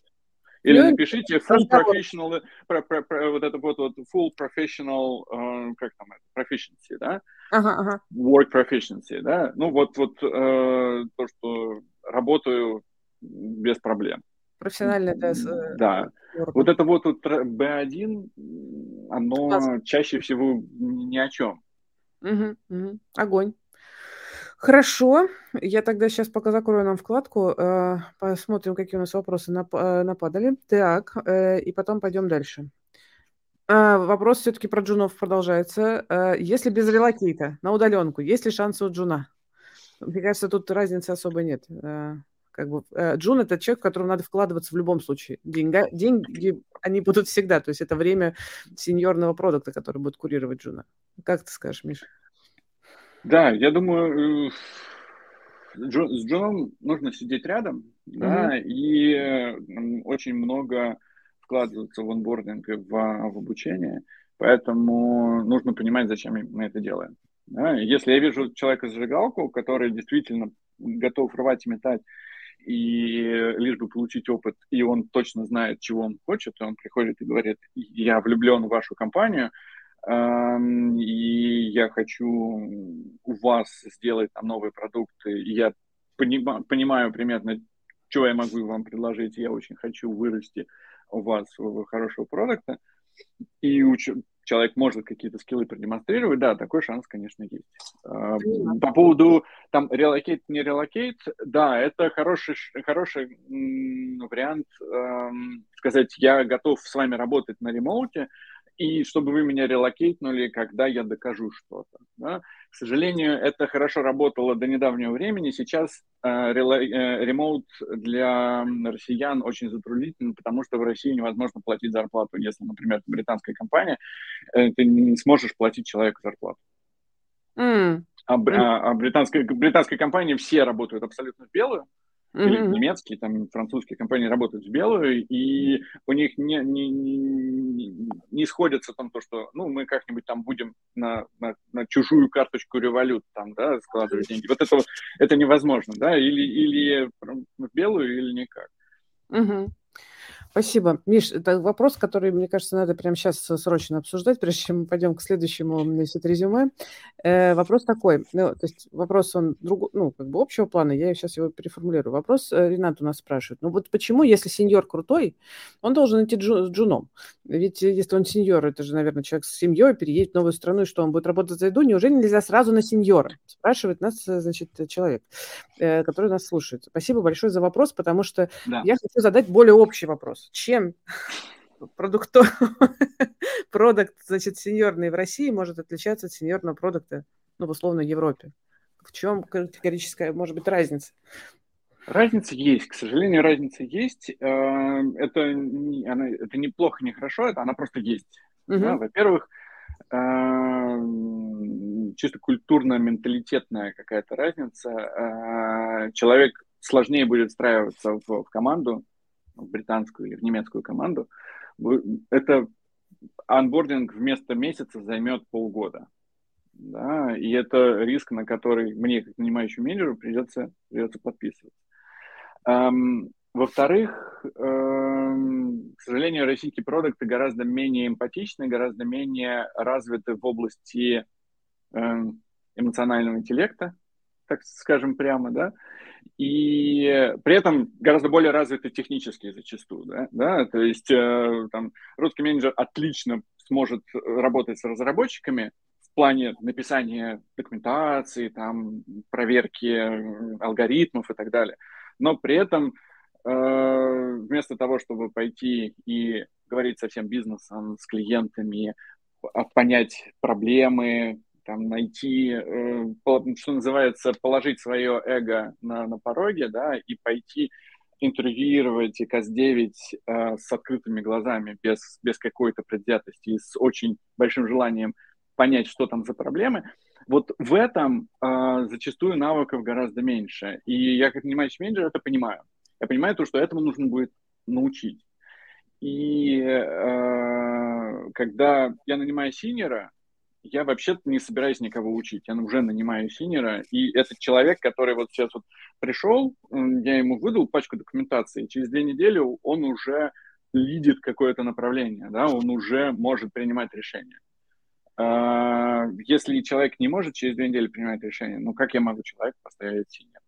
Или ну, напишите full professional, про, про, про, вот это вот, вот full professional, uh, как там это, proficiency, да? Ага, ага. Work proficiency, да? Ну вот, вот uh, то, что работаю без проблем. Профессионально, да. Да. Вот это вот, вот B1, оно Класс. чаще всего ни о чем. Угу, угу. Огонь. Хорошо, я тогда сейчас пока закрою нам вкладку, э, посмотрим, какие у нас вопросы э, нападали. Так, э, и потом пойдем дальше. Вопрос все-таки про джунов продолжается. Если без релокейта, на удаленку, есть ли шансы у джуна? Мне кажется, тут разницы особо нет. Как бы, джун – это человек, в которого надо вкладываться в любом случае. Деньга, деньги, они будут всегда. То есть это время сеньорного продукта, который будет курировать джуна. Как ты скажешь, Миша? Да, я думаю, э, с Джоном нужно сидеть рядом, mm-hmm. да, и очень много вкладываться в онбординг и в, в обучение, поэтому нужно понимать, зачем мы это делаем. Да? Если я вижу человека зажигалку, который действительно готов рвать и метать, и лишь бы получить опыт, и он точно знает, чего он хочет, он приходит и говорит, я влюблен в вашу компанию, и я хочу у вас сделать там новые продукты, и я понима, понимаю примерно, что я могу вам предложить, я очень хочу вырасти у вас хорошего продукта, и уч- человек может какие-то скиллы продемонстрировать, да, такой шанс, конечно, есть. Понимаю. По поводу там relocate, не relocate, да, это хороший, хороший вариант. Эм, сказать, я готов с вами работать на remote е, и чтобы вы меня relocate нули, когда я докажу что-то. Да? К сожалению, это хорошо работало до недавнего времени. Сейчас э, э, remote для россиян очень затруднительный, потому что в России невозможно платить зарплату. Если, например, это британская компания, э, ты не сможешь платить человеку зарплату. Mm. А, а, британской, британской компании все работают абсолютно в белую, или mm-hmm. немецкие, там, французские компании работают в белую, и у них не, не, не, не сходится там то, что, ну, мы как-нибудь там будем на, на, на чужую карточку револют там, да, складывать деньги. Вот это, это невозможно, да, или, или в белую, или никак. Mm-hmm. Спасибо. Миш, это вопрос, который, мне кажется, надо прямо сейчас срочно обсуждать, прежде чем мы пойдем к следующему значит, резюме. Э, вопрос такой, ну, то есть вопрос он друг, ну, как бы общего плана, я сейчас его переформулирую. Вопрос э, Ренат у нас спрашивает. Ну вот почему, если сеньор крутой, он должен идти джу, с джуном? Ведь если он сеньор, это же, наверное, человек с семьей, переедет в новую страну, и что, он будет работать за еду? Неужели нельзя сразу на сеньора? Спрашивает нас, э, значит, человек, который нас слушает. Спасибо большое за вопрос, потому что да. я хочу задать более общий вопрос чем продукт, продукт, значит, сеньорный в России может отличаться от сеньорного продукта, ну, в условно, Европе? В чем категорическая, может быть, разница? Разница есть, к сожалению, разница есть. Э, это, не, она, это не плохо, не хорошо, это она просто есть. Угу. Да, во-первых, э, чисто культурно-менталитетная какая-то разница. Э, человек сложнее будет встраиваться в, в команду, в британскую или в немецкую команду, это анбординг вместо месяца займет полгода. Да, и это риск, на который мне, как нанимающему менеджеру, придется, придется подписываться. Эм, во-вторых, эм, к сожалению, российские продукты гораздо менее эмпатичны, гораздо менее развиты в области эм, эмоционального интеллекта, так скажем прямо, да, и при этом гораздо более развиты технические зачастую, да, да? то есть э, там русский менеджер отлично сможет работать с разработчиками в плане написания документации, там, проверки алгоритмов и так далее, но при этом вместо того, чтобы пойти и говорить со всем бизнесом, с клиентами, понять проблемы, там, найти, э, что называется, положить свое эго на, на пороге, да, и пойти интервьюировать ИКАС-9 э, с открытыми глазами, без, без какой-то предвзятости и с очень большим желанием понять, что там за проблемы, вот в этом э, зачастую навыков гораздо меньше. И я, как нанимающий менеджер, это понимаю. Я понимаю то, что этому нужно будет научить. И э, когда я нанимаю senior а, я вообще не собираюсь никого учить. Я уже нанимаю senior а, и этот человек, который вот сейчас вот пришел, я ему выдал пачку документации, и через две недели он уже lead ит какое-то направление, да, он уже может принимать решения. А, если человек не может через две недели принимать решение, ну как я могу человека поставить senior?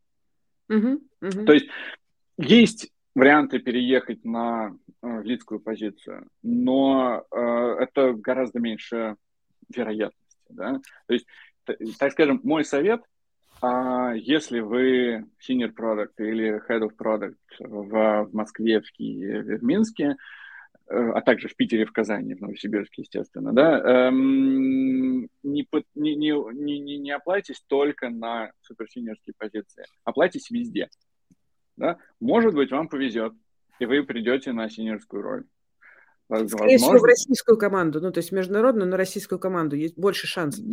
Uh-huh, uh-huh. То есть есть варианты переехать на э, лидскую позицию, но э, это гораздо меньше вероятности. Да? То есть, так скажем, мой совет, а если вы senior product или head of product в, Москве, в Киеве, в Минске, э, а также в Питере, в Казани, в Новосибирске, естественно, да, эм, не, не, не, не, не оплатитесь только на суперсинерские позиции, оплатитесь везде. Да? Может быть, вам повезет, и вы придете на синерскую роль. Скорее всего, в российскую команду, ну, то есть международную, но российскую команду. Есть больше шансов.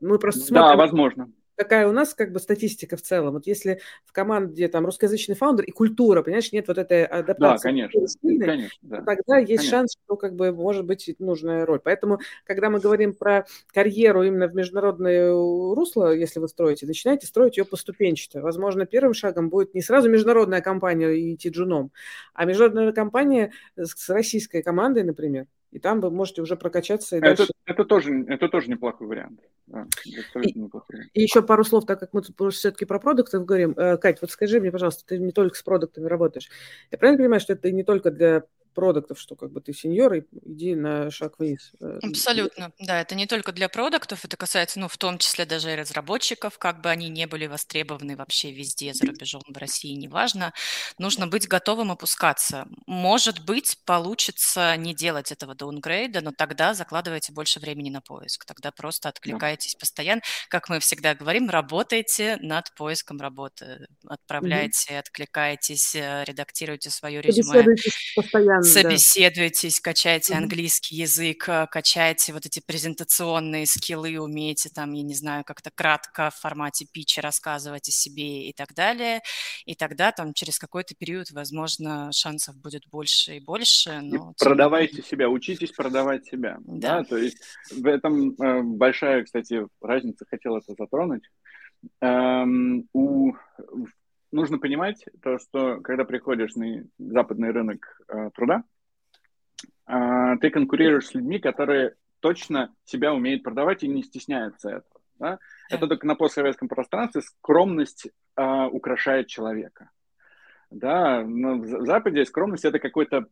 Мы просто смотрим... Да, возможно какая у нас как бы статистика в целом. Вот если в команде там русскоязычный фаундер и культура, понимаешь, нет вот этой адаптации. Да, конечно. Сильной, конечно да. Тогда есть конечно. шанс, что как бы может быть нужная роль. Поэтому, когда мы говорим про карьеру именно в международное русло, если вы строите, начинайте строить ее поступенчато. Возможно, первым шагом будет не сразу международная компания идти джуном, а международная компания с российской командой, например, и там вы можете уже прокачаться. И это, дальше... это, тоже, это тоже неплохой вариант. Да, и, неплохой. и еще пару слов, так как мы все-таки про продукты говорим. Э, Кать, вот скажи мне, пожалуйста, ты не только с продуктами работаешь. Я правильно понимаю, что это не только для продуктов, что как бы ты сеньор, и иди на шаг вниз. Э, Абсолютно, да, это не только для продуктов, это касается, ну, в том числе даже и разработчиков, как бы они не были востребованы вообще везде, за рубежом, в России, неважно, нужно быть готовым опускаться. Может быть, получится не делать этого даунгрейда, но тогда закладывайте больше времени на поиск, тогда просто откликайтесь постоянно, как мы всегда говорим, работайте над поиском работы, отправляйте, mm-hmm. откликайтесь, э, редактируйте свое резюме. Постоянно собеседуетесь, качаете mm-hmm. английский язык, э, качаете вот эти презентационные скиллы, умеете там, я не знаю, как-то кратко в формате питча рассказывать о себе и так далее. И тогда там через какой-то период, возможно, шансов будет больше и больше. Но... И продавайте себя, учитесь продавать себя. Да. да. То есть в этом э, большая, кстати, разница, хотел это затронуть. Эм, у нужно понимать то, что когда приходишь на западный рынок э, труда, э, ты конкурируешь с людьми, которые точно себя умеют продавать и не стесняются этого. Да? Это только на постсоветском пространстве скромность э, украшает человека. Да, но в Западе скромность это какой-то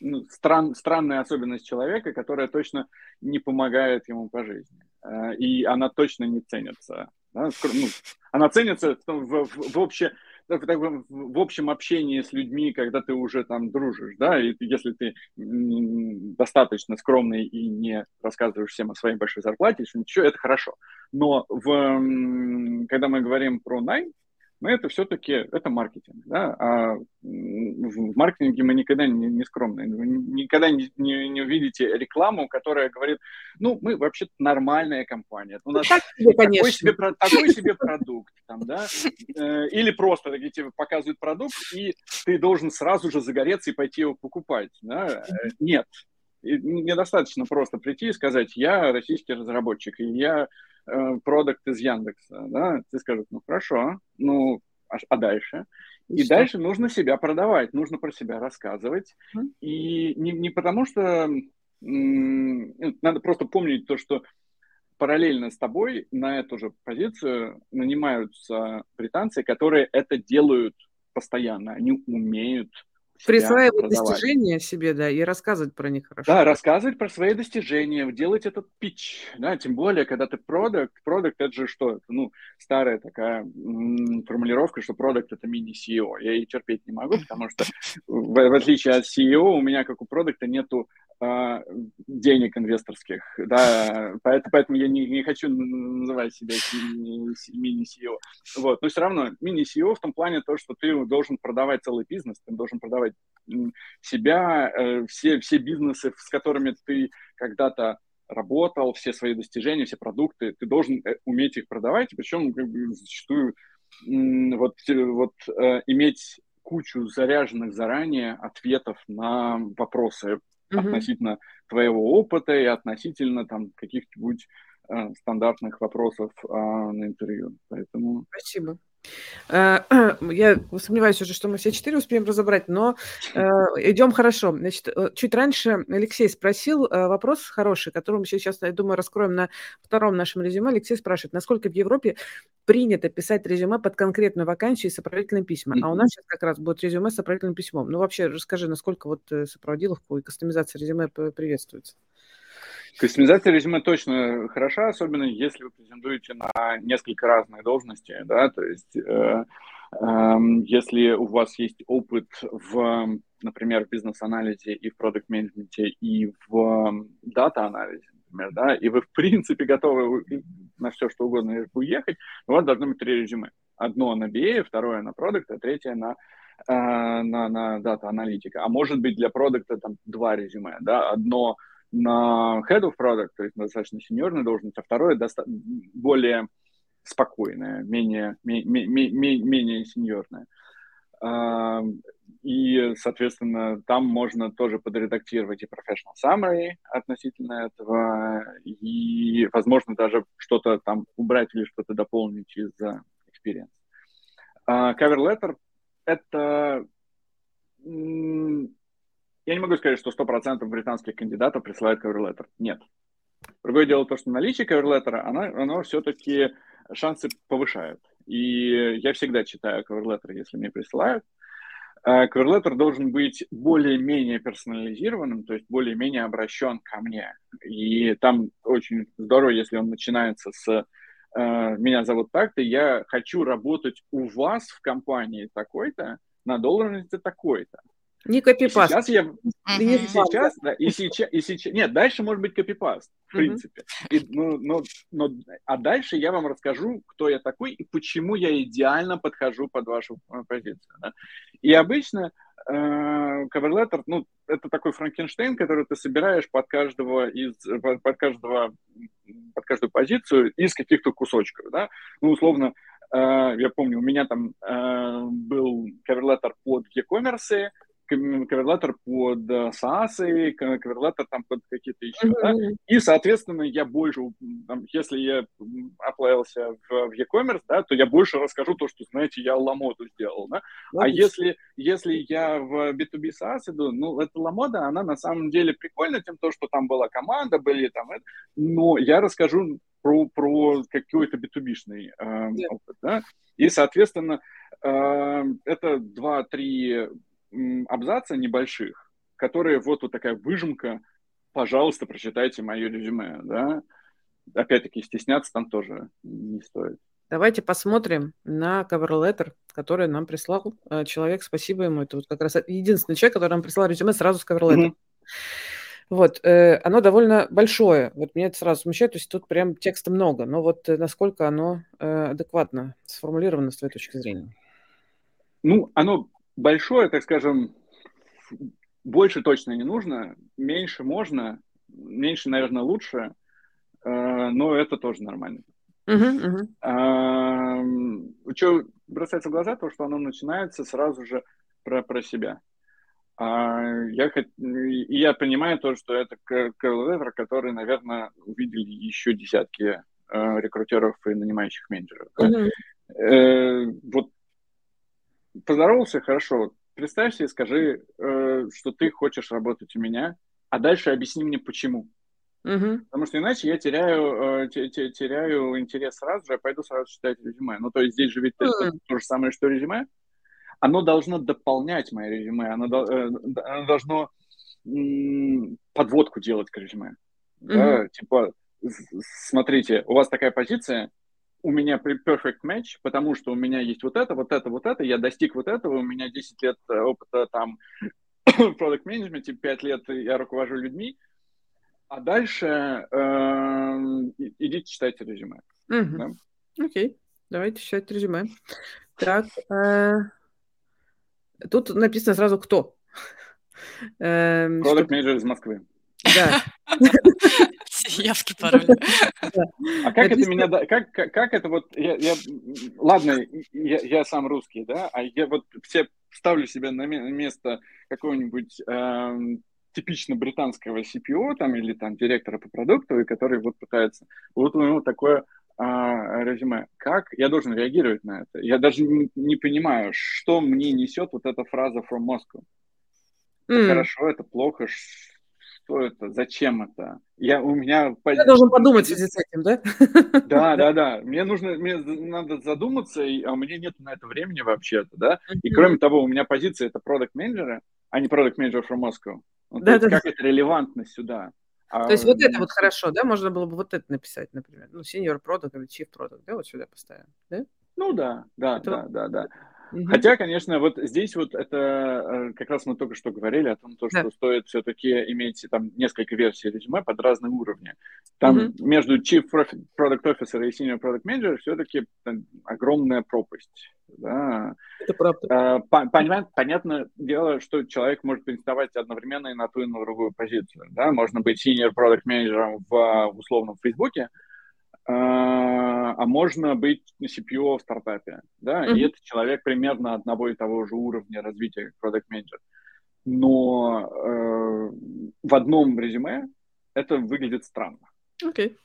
ну, стран, странная особенность человека, которая точно не помогает ему по жизни. Э, и она точно не ценится да, ну, она ценится в, в, в, обще, в, общем общении с людьми, когда ты уже там дружишь, да, и если ты достаточно скромный и не рассказываешь всем о своей большой зарплате, ничего, это хорошо. Но в, когда мы говорим про найм, но это все-таки это маркетинг. Да? А в маркетинге мы никогда не, не скромны. Вы никогда не, не, не увидите рекламу, которая говорит, ну, мы вообще нормальная компания. У нас ну, такой, себе, такой себе продукт. Там, да? Э, или просто такие тебе показывают продукт, и ты должен сразу же загореться и пойти его покупать. Да? Нет. Недостаточно просто прийти и сказать, я российский разработчик, и я продукт из Яндекса, да, ты скажешь, ну хорошо, ну а, а дальше? И, и дальше нужно себя продавать, нужно про себя рассказывать. Mm-hmm. И не, не потому что м- надо просто помнить то, что параллельно с тобой на эту же позицию нанимаются британцы, которые это делают постоянно. Они умеют Присваивать достижения себе, да, и рассказывать про них хорошо. Да, рассказывать про свои достижения, делать этот пич, да, тем более, когда ты продукт, продукт это же что? Ну, старая такая формулировка, что продукт это мини-CEO. Я ее терпеть не могу, потому что в, в отличие от CEO у меня, как у продукта, нету денег инвесторских, да, поэтому, поэтому я не, не хочу называть себя мини-CEO. Вот, но все равно мини-CEO в том плане то, что ты должен продавать целый бизнес, ты должен продавать себя, э, все, все бизнесы, с которыми ты когда-то работал, все свои достижения, все продукты, ты должен э, уметь их продавать, причем как бы, зачастую вот, вот э, иметь кучу заряженных заранее ответов на вопросы mm-hmm. относительно твоего опыта и относительно там каких-нибудь э, стандартных вопросов э, на интервью. Поэтому... Спасибо. Э, я сомневаюсь уже, что мы все четыре успеем разобрать, но э, идем хорошо. Значит, э, чуть раньше Алексей спросил вопрос хороший, который мы сейчас, я думаю, раскроем на втором нашем резюме. Алексей спрашивает, насколько в Европе принято писать резюме под конкретную вакансию и сопроводительные письма. А у нас сейчас как раз будет резюме с сопроводительным письмом. Ну, вообще, расскажи, насколько вот сопроводиловку и кастомизация резюме приветствуется. Кастомизация резюме точно хороша, особенно если вы претендуете на несколько разных должностей, да, то есть э, э, если у вас есть опыт в, например, в бизнес-анализе и в продукт-менеджменте и в дата-анализе, например, да, и вы в принципе готовы на все, что угодно уехать, у вас должно быть три резюме. Одно на BA, второе на продукт, а третье на э, на, на дата-аналитика. А может быть для продукта там два резюме, да, одно на head of product, то есть на достаточно сеньорную должность, а второе доста- более спокойное, менее, менее, менее, менее сеньорное. И, соответственно, там можно тоже подредактировать и professional summary относительно этого, и, возможно, даже что-то там убрать или что-то дополнить из experience. Cover letter — это я не могу сказать, что 100% британских кандидатов присылают cover Нет. Другое дело то, что наличие cover оно, оно все-таки шансы повышает. И я всегда читаю cover если мне присылают. А, должен быть более-менее персонализированным, то есть более-менее обращен ко мне. И там очень здорово, если он начинается с э, «меня зовут так-то, я хочу работать у вас в компании такой-то на должности такой-то». Не копипаст. Сейчас я... Uh-huh. И сейчас, да, и сейчас, и сейчас... Нет, дальше может быть копипаст, в uh-huh. принципе. И, ну, но, но, а дальше я вам расскажу, кто я такой и почему я идеально подхожу под вашу э, позицию. Да? И обычно э, letter, ну, это такой Франкенштейн, который ты собираешь под каждого из, под, под каждого, под каждую позицию из каких-то кусочков, да. Ну, условно, э, я помню, у меня там э, был letter под e-commerce, каверлатор под SaaS, каверлатор там под какие-то еще, mm-hmm. да? И, соответственно, я больше, там, если я оплавился в, в e-commerce, да, то я больше расскажу то, что, знаете, я ламоду сделал, да? Mm-hmm. А если, если я в B2B SaaS иду, ну, эта ламода, она на самом деле прикольна тем, то, что там была команда, были там, но я расскажу про, про какой-то B2B-шный э, yeah. опыт, да? И, соответственно, э, это два-три абзаца небольших, которые вот, вот такая выжимка, пожалуйста, прочитайте мое резюме, да. Опять-таки, стесняться там тоже не стоит. Давайте посмотрим на cover letter, который нам прислал э, человек. Спасибо ему. Это вот как раз единственный человек, который нам прислал резюме сразу с cover letter. Mm-hmm. Вот, э, оно довольно большое. Вот меня это сразу смущает, то есть тут прям текста много. Но вот э, насколько оно э, адекватно сформулировано с твоей точки зрения? Ну, оно большое, так скажем, больше точно не нужно, меньше можно, меньше, наверное, лучше, э, но это тоже нормально. Uh-huh, uh-huh. Что бросается в глаза, то, что оно начинается сразу же про, про себя. А, я, я понимаю то, что это коллектор, который, наверное, увидели еще десятки э, рекрутеров и нанимающих менеджеров. Uh-huh. Вот поздоровался, хорошо. Представься и скажи, э, что ты хочешь работать у меня, а дальше объясни мне, почему. Угу. Потому что иначе я теряю, э, теряю интерес сразу же, я пойду сразу читать резюме. Ну, то есть здесь же ведь mm. то, то же самое, что резюме. оно должно дополнять мое резюме, оно, э, оно должно подводку делать к резюме. Mm-hmm. Да, типа, смотрите, у вас такая позиция, у меня perfect match, потому что у меня есть вот это, вот это, вот это, я достиг вот этого, у меня 10 лет э, опыта там product management, 5 лет я руковожу людьми, а дальше э, идите читайте резюме. Окей, да? давайте читать резюме. Так, э, тут написано сразу кто. Эм, product Manager из Москвы. Да. Явки, пароли. А как это меня, как, как это вот, я, ладно, я, я сам русский, да, а я вот все ставлю себя на место какого-нибудь эм, типично британского CPO там или там директора по продукту, и который вот пытается, вот у него такое а, резюме. Как я должен реагировать на это? Я даже не, не понимаю, что мне несет вот эта фраза from Moscow. Mm. Хорошо, это плохо, что это, зачем это? Я, у меня... Я должен подумать в связи с этим, да? Да, да, да. Мне нужно, мне надо задуматься, а у меня нет на это времени вообще-то, да? И кроме того, у меня позиция это продукт менеджера а не продукт менеджер from Moscow. Ну, да, да, как да. это релевантно сюда? А, то есть вот это вот хорошо, да? Можно было бы вот это написать, например. Ну, senior product или chief product, да? Вот сюда поставим, да? Ну да, да, это... да, да, да. Угу. Хотя, конечно, вот здесь вот это э, как раз мы только что говорили о том, то, что да. стоит все-таки иметь там несколько версий резюме под разные уровни. Там угу. между Chief Product Officer и Senior Product Manager все-таки огромная пропасть. Да. Это правда. А, понятно, понятное дело, что человек может претендовать одновременно и на ту, и на другую позицию. Да? Можно быть Senior Product Manager в, в условном Фейсбуке, а, а можно быть CPO в стартапе, да, mm-hmm. и это человек примерно одного и того же уровня развития, как продукт менеджер. Но э, в одном резюме это выглядит странно. Окей. Okay.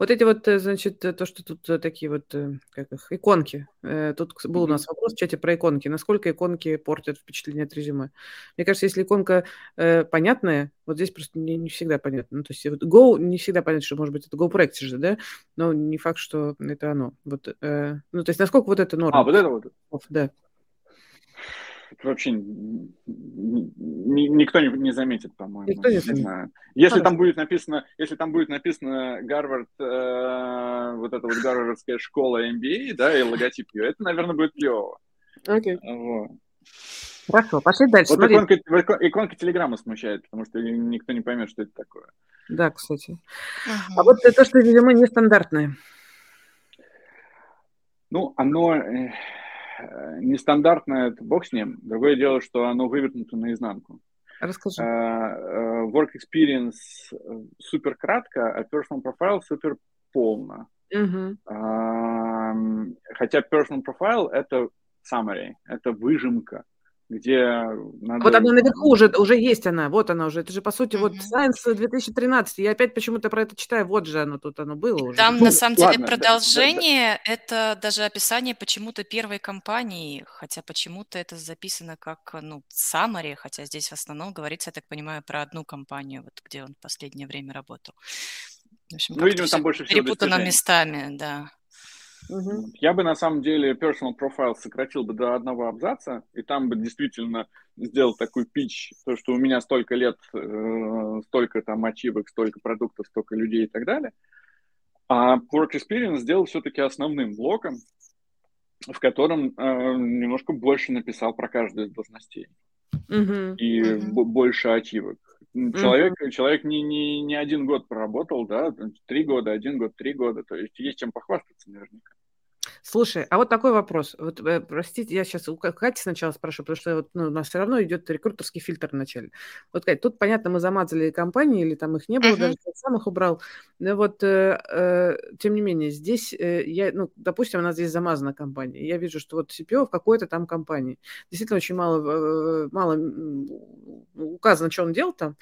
Вот эти вот, э, значит, э, то, что тут э, такие вот, как их, иконки. Тут был у нас вопрос в чате про иконки. Насколько иконки портят впечатление от резюме? Мне кажется, если иконка э, понятная, вот здесь просто не, не всегда понятно. Ну, то есть вот Go не всегда понятно, что может быть это Go Practice же, да? Но не факт, что это оно. Вот, э, ну, то есть насколько вот это норма? А, вот это вот? Да вообще ни, никто не, не заметит, по-моему. Никто не, заметит. Если Хорошо. там будет написано, если там будет написано Гарвард, э, вот эта вот гарвардская школа MBA, да, и логотип ее, это, наверное, будет клево. Окей. Вот. Хорошо, пошли дальше. Вот иконка, иконка Телеграма смущает, потому что никто не поймет, что это такое. Да, кстати. А вот то, что, видимо, нестандартное. Ну, оно... Э, Э, нестандартное, это бог с ним. Другое дело, что оно вывернуто наизнанку. Расскажи. Uh, work experience супер кратко, а personal profile супер полно. Uh-huh. Uh, хотя personal profile это summary, это выжимка где надо... Вот она наверху уже, уже есть она, вот она уже. Это же, по сути, mm-hmm. вот Science 2013. Я опять почему-то про это читаю, вот же оно тут, оно было уже. Там, ну, на самом ладно, деле, продолжение, да, да, да. это даже описание почему-то первой компании, хотя почему-то это записано как, ну, summary, хотя здесь в основном говорится, я так понимаю, про одну компанию, вот где он в последнее время работал. В общем, ну, видимо, там больше всего перепутано местами, да. Угу. Я бы на самом деле personal profile сократил бы до одного абзаца, и там бы действительно сделал такой пич, то, что у меня столько лет, э, столько там ачивок, столько продуктов, столько людей и так далее. А work experience сделал все-таки основным блоком, в котором э, немножко больше написал про каждую из должностей. Uh-huh. И uh-huh. больше ачивок. Человек, uh-huh. человек не, не, не один год проработал, да, три года, один год, три года, то есть есть чем похвастаться наверняка. Слушай, а вот такой вопрос. Вот, э, простите, я сейчас у Кати сначала спрашиваю, потому что вот, ну, у нас все равно идет рекрутерский фильтр вначале. Вот, Кать, тут, понятно, мы замазали компании, или там их не было, uh-huh. даже я сам их убрал. Но вот, э, э, тем не менее, здесь, э, я, ну, допустим, у нас здесь замазана компания. Я вижу, что вот CPO в какой-то там компании. Действительно, очень мало, э, мало указано, что он делал там.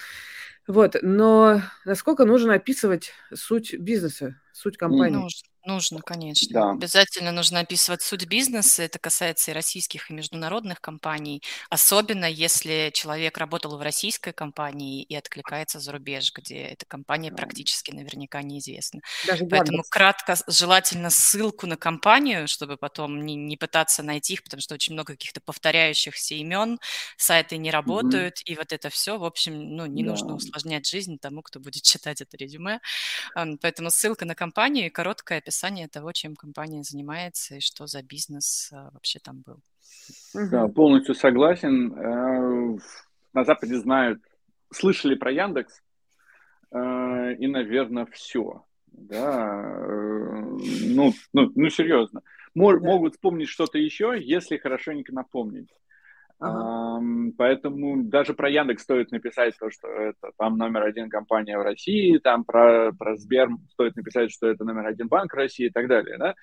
Вот, но насколько нужно описывать суть бизнеса, суть компании? Нужно Нужно, конечно. Да. Обязательно нужно описывать суть бизнеса. Это касается и российских, и международных компаний. Особенно если человек работал в российской компании и откликается за рубеж, где эта компания практически наверняка неизвестна. Даже Поэтому Яндекс. кратко, желательно ссылку на компанию, чтобы потом не, не пытаться найти их, потому что очень много каких-то повторяющихся имен, сайты не работают, mm-hmm. и вот это все, в общем, ну, не да. нужно усложнять жизнь тому, кто будет читать это резюме. Поэтому ссылка на компанию и короткое описание описание того, чем компания занимается и что за бизнес а, вообще там был. Да, полностью согласен. Э, на Западе знают, слышали про Яндекс, э, и, наверное, все. Да, э, ну, ну, ну серьезно. Могут вспомнить что-то еще, если хорошенько напомнить. Ага. Поэтому даже про Яндекс стоит написать то, что это там номер один компания в России, там про, про Сбер стоит написать, что это номер один банк России и так далее, да.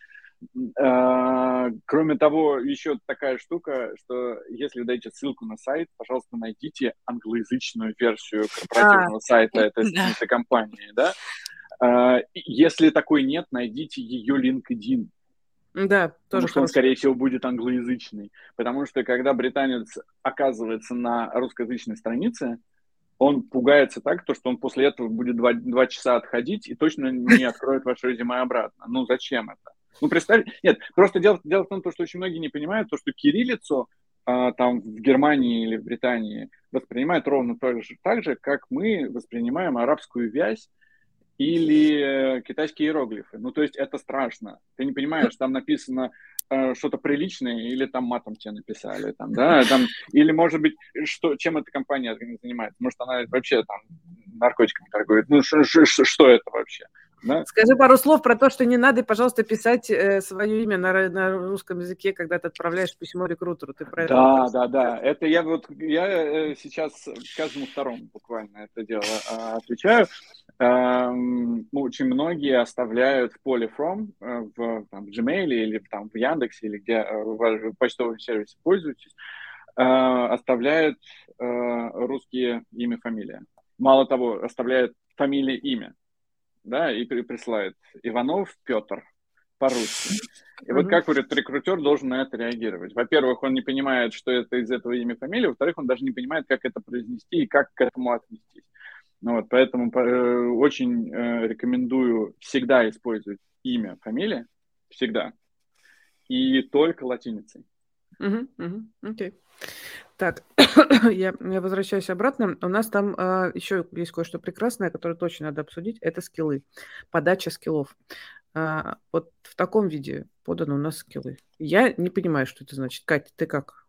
А, кроме того, еще такая штука, что если вы даете ссылку на сайт, пожалуйста, найдите англоязычную версию корпоративного а, сайта этой, да. этой компании, да. А, если такой нет, найдите ее LinkedIn. Да, тоже Потому что он, скорее всего, будет англоязычный. Потому что когда британец оказывается на русскоязычной странице, он пугается так, то, что он после этого будет два, два часа отходить и точно не откроет ваше резюме обратно. Ну, зачем это? Ну, представь, нет, просто дело, дело в том, что очень многие не понимают, то, что кириллицу а, там в Германии или в Британии воспринимают ровно так же, так же, как мы воспринимаем арабскую вязь или э, китайские иероглифы. Ну, то есть это страшно. Ты не понимаешь, там написано э, что-то приличное, или там матом тебе написали, там, да, там, или, может быть, что, чем эта компания занимается? Может, она вообще там наркотиками торгует? Ну, ш, ш, ш, что это вообще? Да? Скажи пару слов про то, что не надо, пожалуйста, писать э, свое имя на, на русском языке, когда ты отправляешь письмо рекрутеру. Ты про да, это да, да. Это я вот я э, сейчас каждому второму буквально это дело э, отвечаю. Эм, очень многие оставляют в поле from э, в, там, в Gmail или там, в Яндексе или где э, в почтовом сервисе пользуетесь, э, оставляют русские имя, фамилия. Мало того, оставляют фамилия, имя да, и присылает Иванов Петр по-русски. И вот как говорит, рекрутер должен на это реагировать. Во-первых, он не понимает, что это из этого имя, фамилия. Во-вторых, он даже не понимает, как это произнести и как к этому отнестись. Ну, вот, поэтому э, очень э, рекомендую всегда использовать имя, фамилия, всегда, и только латиницей. Угу, угу, окей. Так, я, я возвращаюсь обратно. У нас там а, еще есть кое-что прекрасное, которое точно надо обсудить. Это скиллы, подача скиллов. А, вот в таком виде поданы у нас скиллы. Я не понимаю, что это значит. Катя, ты как?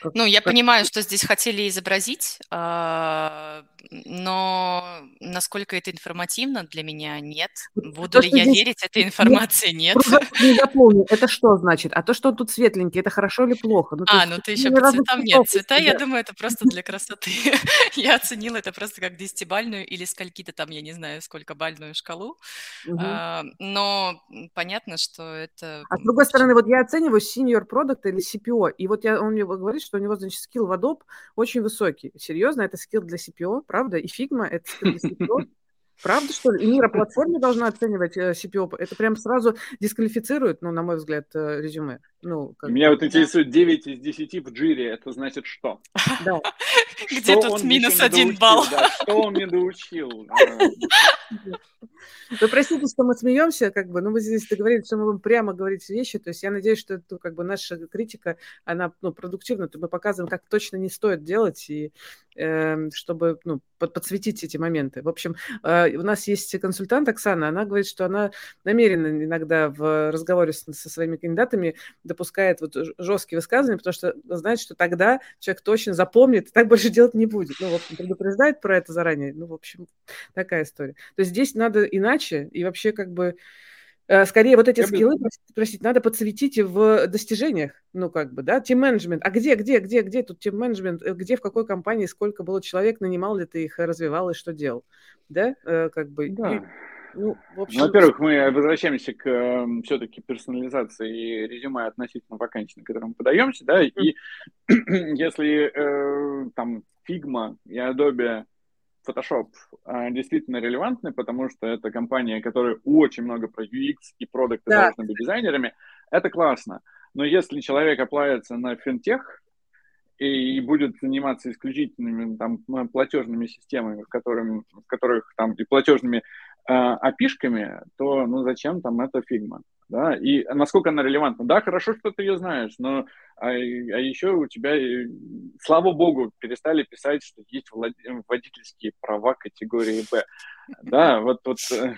как ну, я как... понимаю, что здесь хотели изобразить, а, но насколько это информативно для меня, нет. Буду то, ли я здесь... верить этой информации, нет. Не запомню, это что значит? А то, что он тут светленький, это хорошо или плохо? Ну, а, ну ты еще по цветам нет. Цвета, я думаю, это просто для красоты. я оценила это просто как десятибальную или скольки-то там, я не знаю, сколько бальную шкалу. А, но понятно, что это... А с другой стороны, вот я оцениваю senior product или CPO, и вот я, он мне говорит, что у него, значит, skill в Adobe очень высокий. Серьезно, это skill для CPO, правда? И Figma это. Правда, что ли? Miro платформе должна оценивать э, CPO. Это прям сразу дисквалифицирует, ну, на мой взгляд, э, резюме. Ну, как... Меня вот интересует 9 из 10 в джире. Это значит что? Да. Где тут минус один балл? Что он не доучил? Вы простите, что мы смеемся, как бы, но мы здесь договорились, что мы будем прямо говорить вещи, то есть я надеюсь, что это, как бы, наша критика, она, ну, продуктивна, то мы показываем, как точно не стоит делать, и э, чтобы, ну, под, подсветить эти моменты. В общем, э, у нас есть консультант Оксана, она говорит, что она намеренно иногда в разговоре с, со своими кандидатами допускает вот жесткие высказывания, потому что знает, что тогда человек точно запомнит и так больше делать не будет. Ну, в общем, предупреждает про это заранее. Ну, в общем, такая история. То есть здесь надо иначе, и вообще как бы э, Скорее, вот эти Я скиллы, бы... простите, надо подсветить в достижениях, ну, как бы, да, тим-менеджмент. А где, где, где, где тут тим-менеджмент? Э, где, в какой компании, сколько было человек, нанимал ли ты их, развивал и что делал? Да, э, как бы. Да. И ну, в общем... Во-первых, мы возвращаемся к э, эм, все-таки персонализации резюме относительно вакансий, на которые мы подаемся, да, и если э, там Figma и Adobe Photoshop а, действительно релевантны, потому что это компания, которая очень много про UX и продукты да. должны быть дизайнерами, это классно. Но если человек apply ится на финтех и будет заниматься исключительными там, платежными системами, в, которым, в которых там и платежными э, API шками, то ну зачем там эта Figma? Да? И насколько она релевантна? Да, хорошо, что ты ее знаешь, но а, а еще у тебя, слава богу, перестали писать, что есть водительские права категории Б. Да, вот, вот. Э,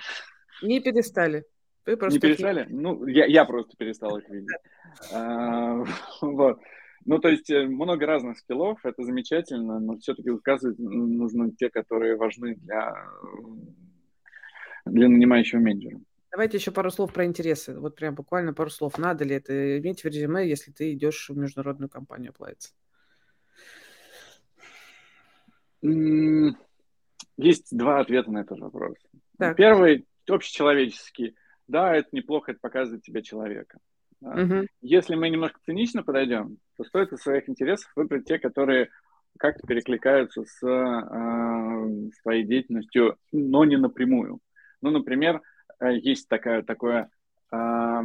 Не перестали. Вы просто не перестали? Ну, я, я просто перестал их видеть. А, вот. Ну, то есть э, много разных скиллов, это замечательно, но все-таки указывать нужно те, которые важны для, для нанимающего менеджера. Давайте еще пару слов про интересы. Вот прям буквально пару слов. Надо ли это иметь в резюме, если ты идешь в международную компанию плавиться? Есть два ответа на этот вопрос. Так. Первый общечеловеческий. Да, это неплохо, это показывает тебе человека. Угу. Если мы немножко цинично подойдем, то стоит из своих интересов выбрать те, которые как-то перекликаются с э, своей деятельностью, но не напрямую. Ну, например, Э, есть такая, такое... Э,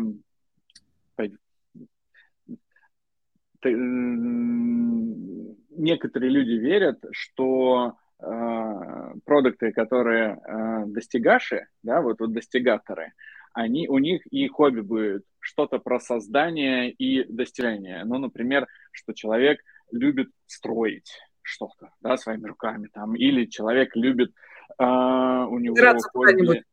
некоторые люди верят, что э, продукты, которые э, достигаши, да, вот, вот достигаторы, они, у них и хобби будет что-то про создание и достижение. Ну, например, что человек любит строить что-то, да, своими руками, там, или человек любит, э, у него хобби...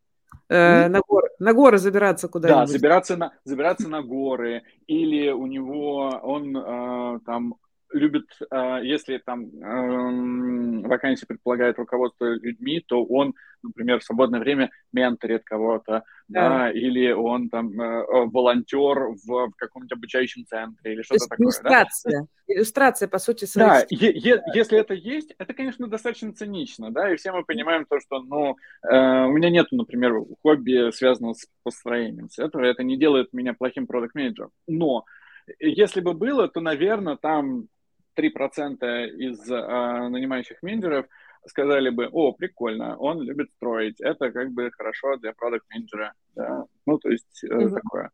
Э, на, горы, на горы забираться куда-нибудь. Да, забираться на, забираться на горы. Или у него он э, там любит, э, если там э, вакансия предполагает руководство людьми, то он, например, в свободное время менторит кого-то, да. или он там э, волонтер в, каком-нибудь обучающем центре или что-то такое. Иллюстрация. Да? Иллюстрация, по сути, своих... Да, е- е- если это есть, это, конечно, достаточно цинично, да, и все мы понимаем то, что, ну, э, у меня нету, например, хобби, связанного с построением этого, это не делает меня плохим продукт-менеджером, но если бы было, то, наверное, там 3% из э, нанимающих менеджеров сказали бы, о, прикольно, он любит строить, это как бы хорошо для продукт-менеджера, да? ну, то есть э, mm-hmm. такое.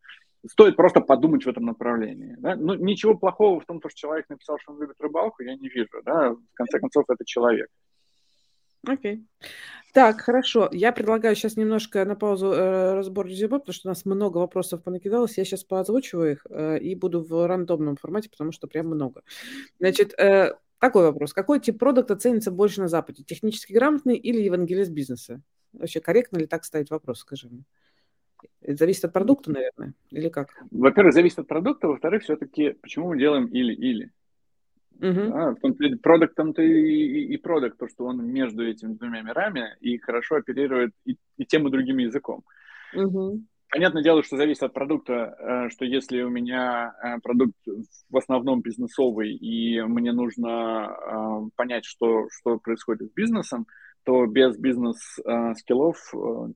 Стоит просто подумать в этом направлении. Да? Ну, ничего плохого в том, что человек написал, что он любит рыбалку, я не вижу, да, в конце концов, это человек. Окей. Так, хорошо. Я предлагаю сейчас немножко на паузу э, разбор резюме, потому что у нас много вопросов понакидалось. Я сейчас поозвучиваю их э, и буду в рандомном формате, потому что прям много. Значит, э, такой вопрос. Какой тип продукта ценится больше на Западе? Технически грамотный или евангелист бизнеса? Вообще корректно ли так ставить вопрос, скажи мне? Это зависит от продукта, наверное, или как? Во-первых, зависит от продукта, во-вторых, все-таки, почему мы делаем или-или? Uh-huh. Да, в том продуктом-то и, и продукт, то, что он между этими двумя мирами и хорошо оперирует и, и тем, и другим языком. Uh-huh. Понятное дело, что зависит от продукта, э, что если у меня э, продукт в основном бизнесовый, и мне нужно э, понять, что, что происходит с бизнесом, то без бизнес-скиллов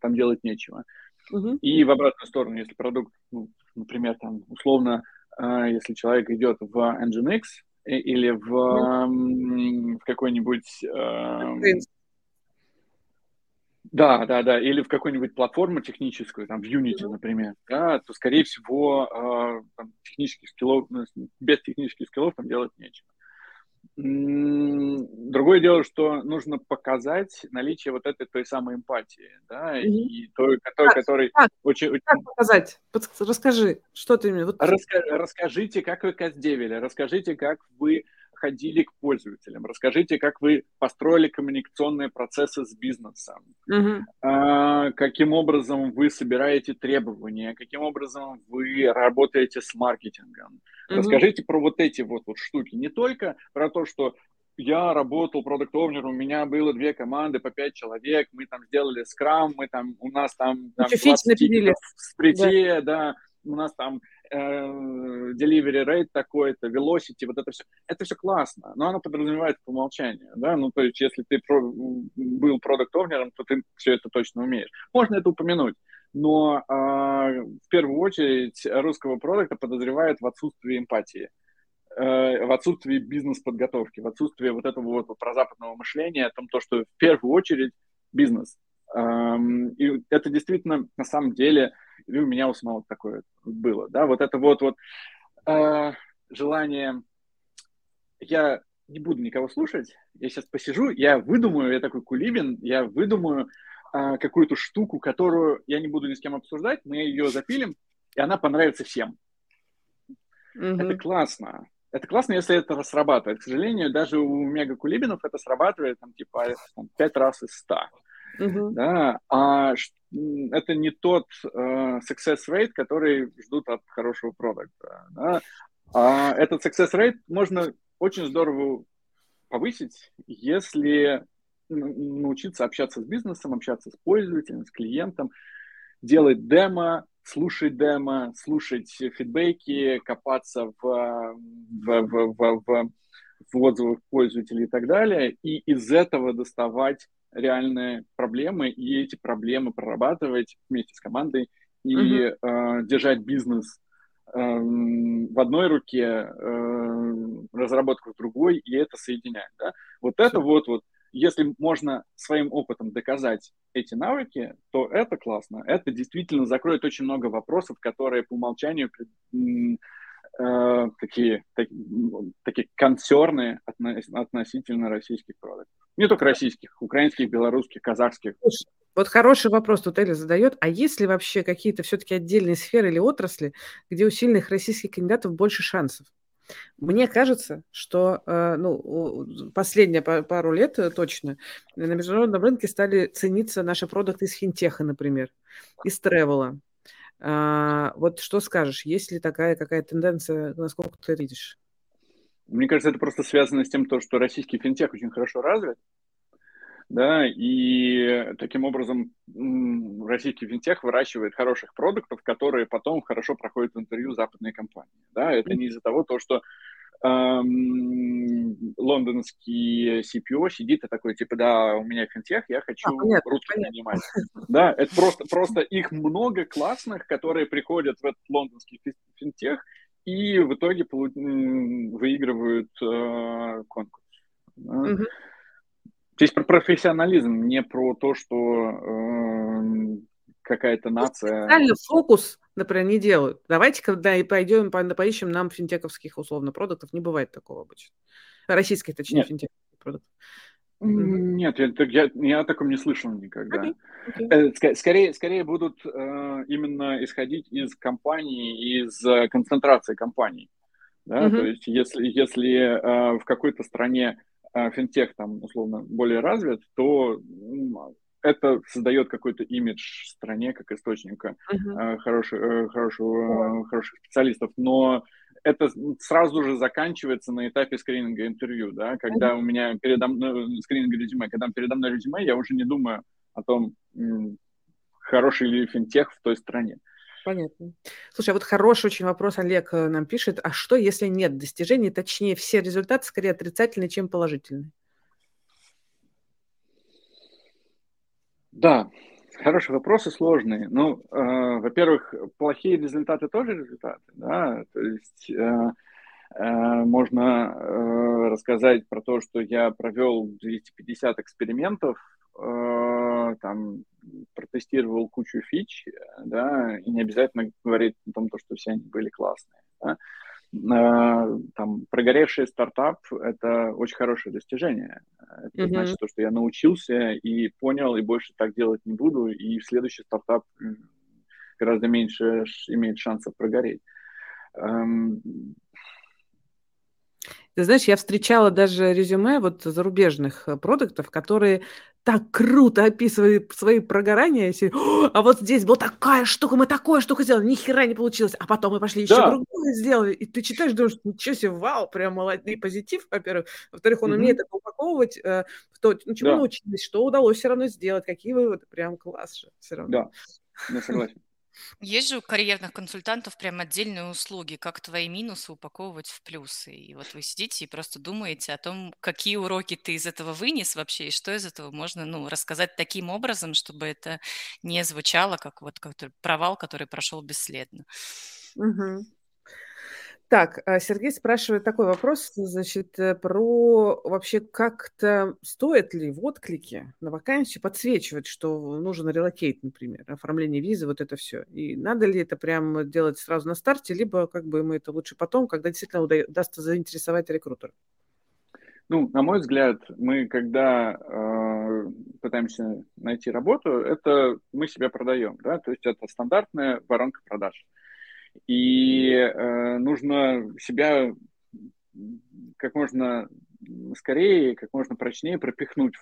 там делать нечего. Uh-huh. И в обратную сторону, если продукт, ну, например, там, условно, если человек идет в Nginx, или в, в какой-нибудь... Э, да, да, да, или в какую-нибудь платформу техническую, там, в Unity, например, да, то, скорее всего, э, там, технических скиллов, ну, без технических скиллов там делать нечего. Другое дело, что нужно показать наличие вот этой той самой эмпатии, да, mm-hmm. и той, той как, который как, очень, как показать? Расскажи, что ты именно. Вот... Раска, расскажите, как вы каздевили, расскажите, как вы подходили к пользователям, расскажите, как вы построили коммуникационные процессы с бизнесом, uh-huh. а, каким образом вы собираете требования, каким образом вы работаете с маркетингом. Uh-huh. Расскажите про вот эти вот, вот штуки, не только про то, что я работал продукт у меня было две команды по пять человек, мы там сделали скрам, мы там, у нас там, там 20 в сприте, да. да, у нас там delivery rate такой-то, velocity, вот это все, это все классно, но оно подразумевает по умолчанию, да, ну, то есть, если ты про, был продукт овнером то ты все это точно умеешь. Можно это упомянуть, но э, в первую очередь русского продукта подозревают в отсутствии эмпатии, э, в отсутствии бизнес-подготовки, в отсутствии вот этого вот, вот прозападного мышления о том, то, что в первую очередь бизнес. И это действительно, на самом деле, и у меня у самого такое было, да, вот это вот, вот э, желание, я не буду никого слушать, я сейчас посижу, я выдумаю, я такой кулибин, я выдумаю э, какую-то штуку, которую я не буду ни с кем обсуждать, мы ее запилим, и она понравится всем. Mm-hmm. Это классно. Это классно, если это срабатывает. К сожалению, даже у мега-кулибинов это срабатывает там, типа там, 5 раз из 100. Uh-huh. Да, а это не тот uh, success rate, который ждут от хорошего продукта. Да? А этот success rate можно очень здорово повысить, если научиться общаться с бизнесом, общаться с пользователем, с клиентом, делать демо, слушать демо, слушать фидбэки, копаться в, в, в, в, в, в отзывах пользователей и так далее, и из этого доставать реальные проблемы и эти проблемы прорабатывать вместе с командой и mm-hmm. э, держать бизнес э, в одной руке, э, разработку в другой, и это соединять. Да? Вот это вот, вот, если можно своим опытом доказать эти навыки, то это классно. Это действительно закроет очень много вопросов, которые по умолчанию э, такие, так, такие концерны относительно российских продуктов. Не только российских, украинских, белорусских, казахских. Вот хороший вопрос тут Эля задает. А есть ли вообще какие-то все-таки отдельные сферы или отрасли, где у сильных российских кандидатов больше шансов? Мне кажется, что э, ну, последние пару лет э, точно на международном рынке стали цениться наши продукты из финтеха, например, из тревела. А, вот что скажешь, есть ли такая какая тенденция, насколько ты видишь? Мне кажется, это просто связано с тем, что российский финтех очень хорошо развит, да, и таким образом российский финтех выращивает хороших продуктов, которые потом хорошо проходят интервью западной компании, да, это не из-за того, то, что эм, лондонский CPO сидит и такой, типа, да, у меня финтех, я хочу а, понятно, русских понятно. нанимать. Да, это просто, просто их много классных, которые приходят в этот лондонский финтех, и в итоге выигрывают э, конкурс. Угу. Здесь про профессионализм, не про то, что э, какая-то нация... Специально фокус, например, не делают. Давайте когда и пойдем, поищем нам финтековских, условно, продуктов. Не бывает такого обычно. Российских, точнее, Нет. финтековских продуктов. Нет, я, я, я о таком не слышал никогда. Okay. Okay. Э, скорее, скорее будут э, именно исходить из компаний, из э, концентрации компаний. Да? Uh-huh. То есть если, если э, в какой-то стране э, финтех там условно более развит, то это создает какой-то имидж стране как источника uh-huh. э, хороших, э, хорошего, uh-huh. хороших специалистов. Но это сразу же заканчивается на этапе скрининга интервью, да, когда у меня передо мной скрининг резюме, когда передо мной резюме, я уже не думаю о том, хороший ли финтех в той стране. Понятно. Слушай, а вот хороший очень вопрос Олег нам пишет. А что, если нет достижений, точнее, все результаты скорее отрицательные, чем положительные? Да, Хорошие вопросы, сложные. Ну, э, во-первых, плохие результаты тоже результаты, да, то есть э, э, можно э, рассказать про то, что я провел 250 экспериментов, э, там, протестировал кучу фич, да, и не обязательно говорить о том, что все они были классные, да. Э, там, прогоревший стартап – это очень хорошее достижение. Это mm-hmm. значит, то, что я научился и понял, и больше так делать не буду, и следующий стартап гораздо меньше имеет шансов прогореть. Эм, ты знаешь, я встречала даже резюме вот зарубежных э, продуктов, которые так круто описывают свои прогорания. А вот здесь была такая штука, мы такое штуку сделали, ни хера не получилось. А потом мы пошли еще да. другое сделали. И ты читаешь, думаешь, ничего себе, вау, прям молодец, позитив, во-первых. Во-вторых, он mm-hmm. умеет это упаковывать, э, то, ну, чему да. научились, что удалось все равно сделать, какие выводы. Прям класс же все равно. Да, я согласен. Есть же у карьерных консультантов прям отдельные услуги, как твои минусы упаковывать в плюсы. И вот вы сидите и просто думаете о том, какие уроки ты из этого вынес вообще, и что из этого можно ну, рассказать таким образом, чтобы это не звучало как вот как провал, который прошел бесследно. Угу. Так, а, Сергей спрашивает такой вопрос, значит, э, про вообще как-то стоит ли в отклике на вакансию подсвечивать, что нужен релокейт, например, оформление визы, вот это все. И надо ли это прям делать сразу на старте, либо как бы мы это лучше потом, когда действительно удастся заинтересовать рекрутера? Ну, на мой взгляд, мы когда э, пытаемся найти работу, это мы себя продаем, да, то есть это стандартная воронка продаж. Э, и э, нужно себя как можно скорее, как можно прочнее пропихнуть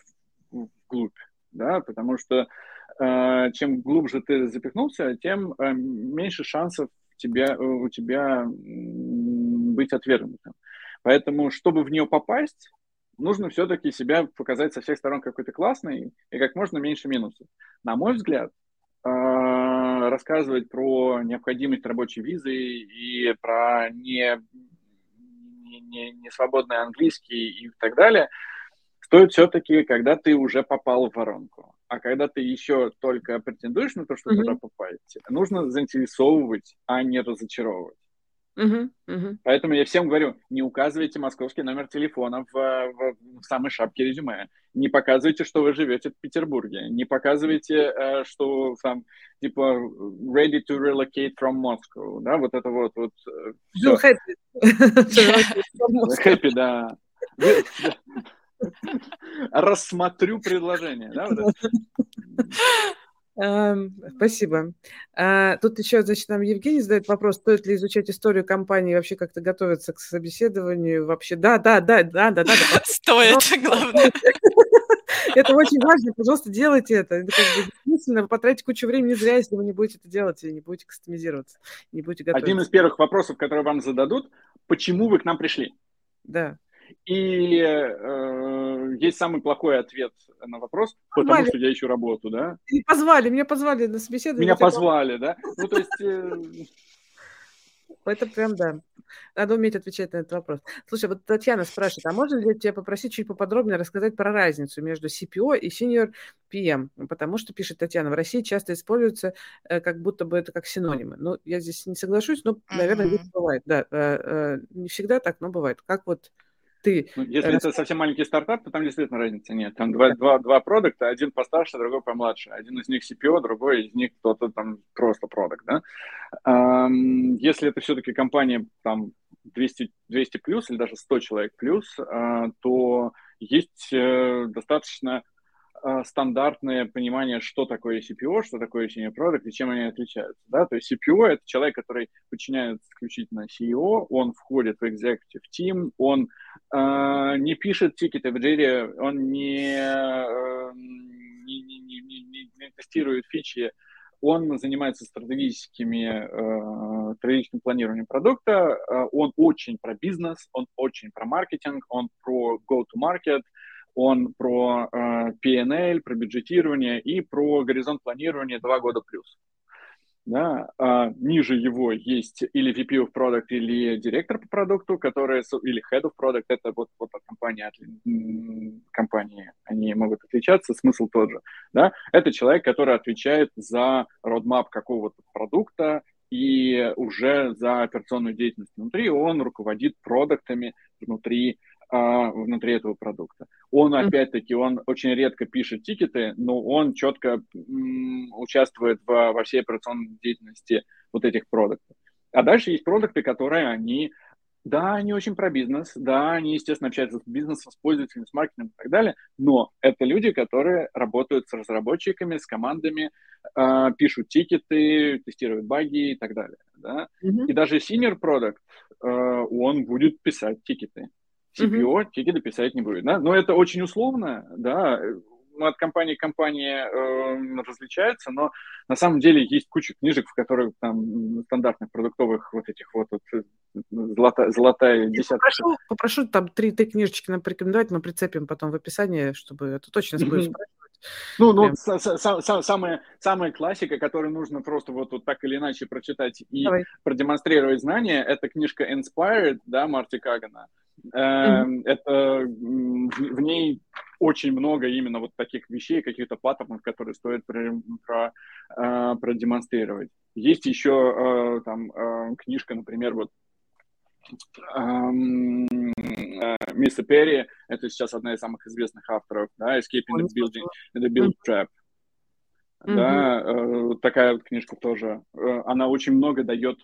вглубь, да, потому что э, чем глубже ты запихнулся, тем э, меньше шансов тебя, у тебя быть отвергнутым. Поэтому, чтобы в нее попасть, нужно все-таки себя показать со всех сторон какой-то классный и как можно меньше минусов. На мой взгляд, э, рассказывать про необходимость рабочей визы и про не, не, не свободный английский и так далее, стоит все-таки, когда ты уже попал в воронку. А когда ты еще только претендуешь на то, чтобы mm-hmm. туда попасть, нужно заинтересовывать, а не разочаровывать. Uh-huh, uh-huh. Поэтому я всем говорю, не указывайте московский номер телефона в, в, в самой шапке резюме, не показывайте, что вы живете в Петербурге, не показывайте, э, что там типа ready to relocate from Moscow, да, вот это вот вот. Э, все. happy. happy, да. Рассмотрю предложение, да, вот это. Спасибо. А, тут еще, значит, нам Евгений задает вопрос, стоит ли изучать историю компании, вообще как-то готовиться к собеседованию, вообще, да, да, да, да, да, да. Стоит, главное. Это очень важно, пожалуйста, делайте это. Это как бы бессмысленно, вы потратите кучу времени зря, если вы не будете это делать и не будете кастомизироваться, не будете готовиться. Один из первых вопросов, которые вам зададут, почему вы к нам пришли? Да. И э, есть самый плохой ответ на вопрос, позвали. потому что я ищу работу, да? И позвали, меня позвали на собеседование. Меня позвали, да? Ну, то есть... Э... Это прям, да. Надо уметь отвечать на этот вопрос. Слушай, вот Татьяна спрашивает, а можно ли тебя попросить чуть поподробнее рассказать про разницу между CPO и Senior PM? Потому что, пишет Татьяна, в России часто используются э, как будто бы это как синонимы. Ну, я здесь не соглашусь, но, наверное, mm-hmm. бывает. Да, э, не всегда так, но бывает. Как вот ты... Ну, если это совсем маленький стартап, то там действительно разницы нет. Там два, два, два продукта, один постарше, другой помладше. Один из них CPO, другой из них кто-то там просто продукт, да. Если это все-таки компания там 200, 200 плюс или даже 100 человек плюс, а, то есть э, достаточно стандартное понимание, что такое CPO, что такое Senior Product и чем они отличаются. Да? То есть CPO — это человек, который подчиняется исключительно CEO, он входит в Executive Team, он э, не пишет тикеты в Jira, он не, э, не, не, не, не, не тестирует фичи, он занимается стратегическими, э, стратегическим планированием продукта, э, он очень про бизнес, он очень про маркетинг, он про go-to-market — он про э, PNL, про бюджетирование и про горизонт планирования 2 года плюс. Да, а ниже его есть или VP of Product, или директор по продукту, который, или Head of Product, это вот, вот от компании, от компании, они могут отличаться, смысл тот же. Да? Это человек, который отвечает за roadmap какого-то продукта и уже за операционную деятельность внутри, он руководит продуктами внутри а, внутри этого продукта. Он, опять-таки, он очень редко пишет тикеты, но он четко м, участвует в, во всей операционной деятельности вот этих продуктов. А дальше есть продукты, которые они, да, они очень про бизнес, да, они, естественно, общаются с бизнесом, с пользователями, с маркетингом и так далее, но это люди, которые работают с разработчиками, с командами, э, пишут тикеты, тестируют баги и так далее. Да? Mm-hmm. И даже senior product, э, он будет писать тикеты. CPO mm-hmm. тикеты писать не будет, да, но это очень условно, да, от компании к компании э, различается, но на самом деле есть куча книжек, в которых там стандартных продуктовых вот этих вот, вот э, золотая, золотая десятка. Попрошу, попрошу там три, три книжечки нам порекомендовать, мы прицепим потом в описании, чтобы это точно mm-hmm. спрашивать. Ну, ну, самая, самая классика, которую нужно просто вот, вот так или иначе прочитать и Давай. продемонстрировать знания, это книжка Inspired, да, Марти Кагана. Mm-hmm. Это в ней очень много именно вот таких вещей, каких-то паттернов, которые стоит про, про, э, продемонстрировать. Есть еще э, там книжка, например, вот Мисса Перри, это сейчас одна из самых известных авторов, да, Escaping the Building, the Build Trap. Mm-hmm. Да, э, такая вот книжка тоже. Э, она очень много дает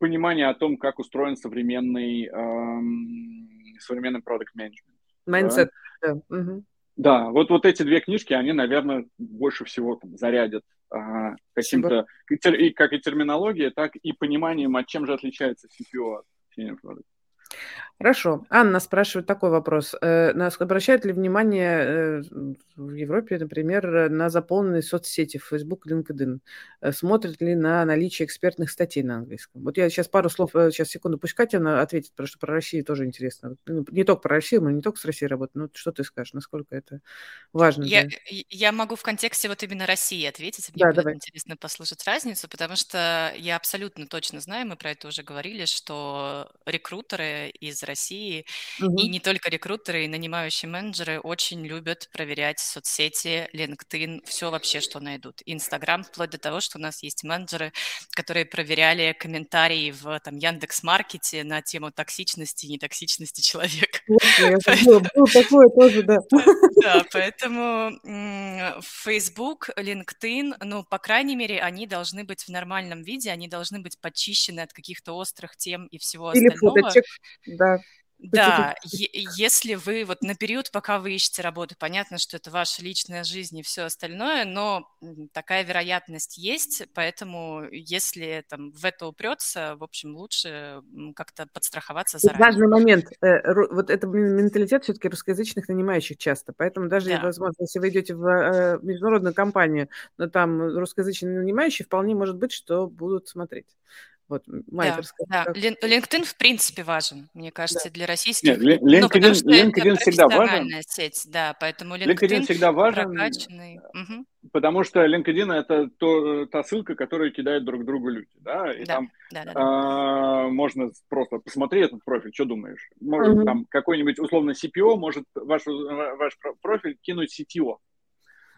понимания о том, как устроен современный, эм, современный продукт менеджмент. Mindset, да. Да. Угу. да, вот, вот эти две книжки, они, наверное, больше всего там, зарядят а, каким-то, и, как и терминология, так и пониманием, от чем же отличается CPO от Senior Product. Хорошо. Анна спрашивает такой вопрос. Э, нас обращают ли внимание э, в Европе, например, на заполненные соцсети Facebook, LinkedIn? Э, смотрят ли на наличие экспертных статей на английском? Вот я сейчас пару слов, сейчас секунду, пусть Катя ответит, потому что про Россию тоже интересно. Ну, не только про Россию, мы не только с Россией работаем, но что ты скажешь, насколько это важно? Я, для... я могу в контексте вот именно России ответить. Мне да, будет давай. интересно послушать разницу, потому что я абсолютно точно знаю, мы про это уже говорили, что рекрутеры из России, угу. и не только рекрутеры, и нанимающие менеджеры очень любят проверять соцсети, LinkedIn, все вообще, что найдут. Инстаграм, вплоть до того, что у нас есть менеджеры, которые проверяли комментарии в там, Яндекс.Маркете на тему токсичности и нетоксичности человека. Было такое тоже, да. Да, поэтому Facebook, LinkedIn, ну, по крайней мере, они должны быть в нормальном виде, они должны быть почищены от каких-то острых тем и всего остального. Или фоточек, да. Да, если вы вот на период, пока вы ищете работу, понятно, что это ваша личная жизнь и все остальное, но такая вероятность есть, поэтому если там в это упрется, в общем, лучше как-то подстраховаться заранее. Важный момент. Э, вот это менталитет все-таки русскоязычных нанимающих часто, поэтому даже, да. возможно, если вы идете в э, международную компанию, но там русскоязычные нанимающие, вполне может быть, что будут смотреть. Вот, да, да. Как... LinkedIn в принципе важен, мне кажется, да. для российских. Нет, LinkedIn, ну, потому что LinkedIn это всегда важен. сеть, да, поэтому LinkedIn, LinkedIn всегда важен, прокачанный. Угу. потому что LinkedIn это то, та ссылка, которую кидают друг другу люди, да, и да, там да, да, да. А, можно просто посмотреть этот профиль, что думаешь? Может, угу. там какой-нибудь условно CPO может ваш, ваш профиль кинуть CTO,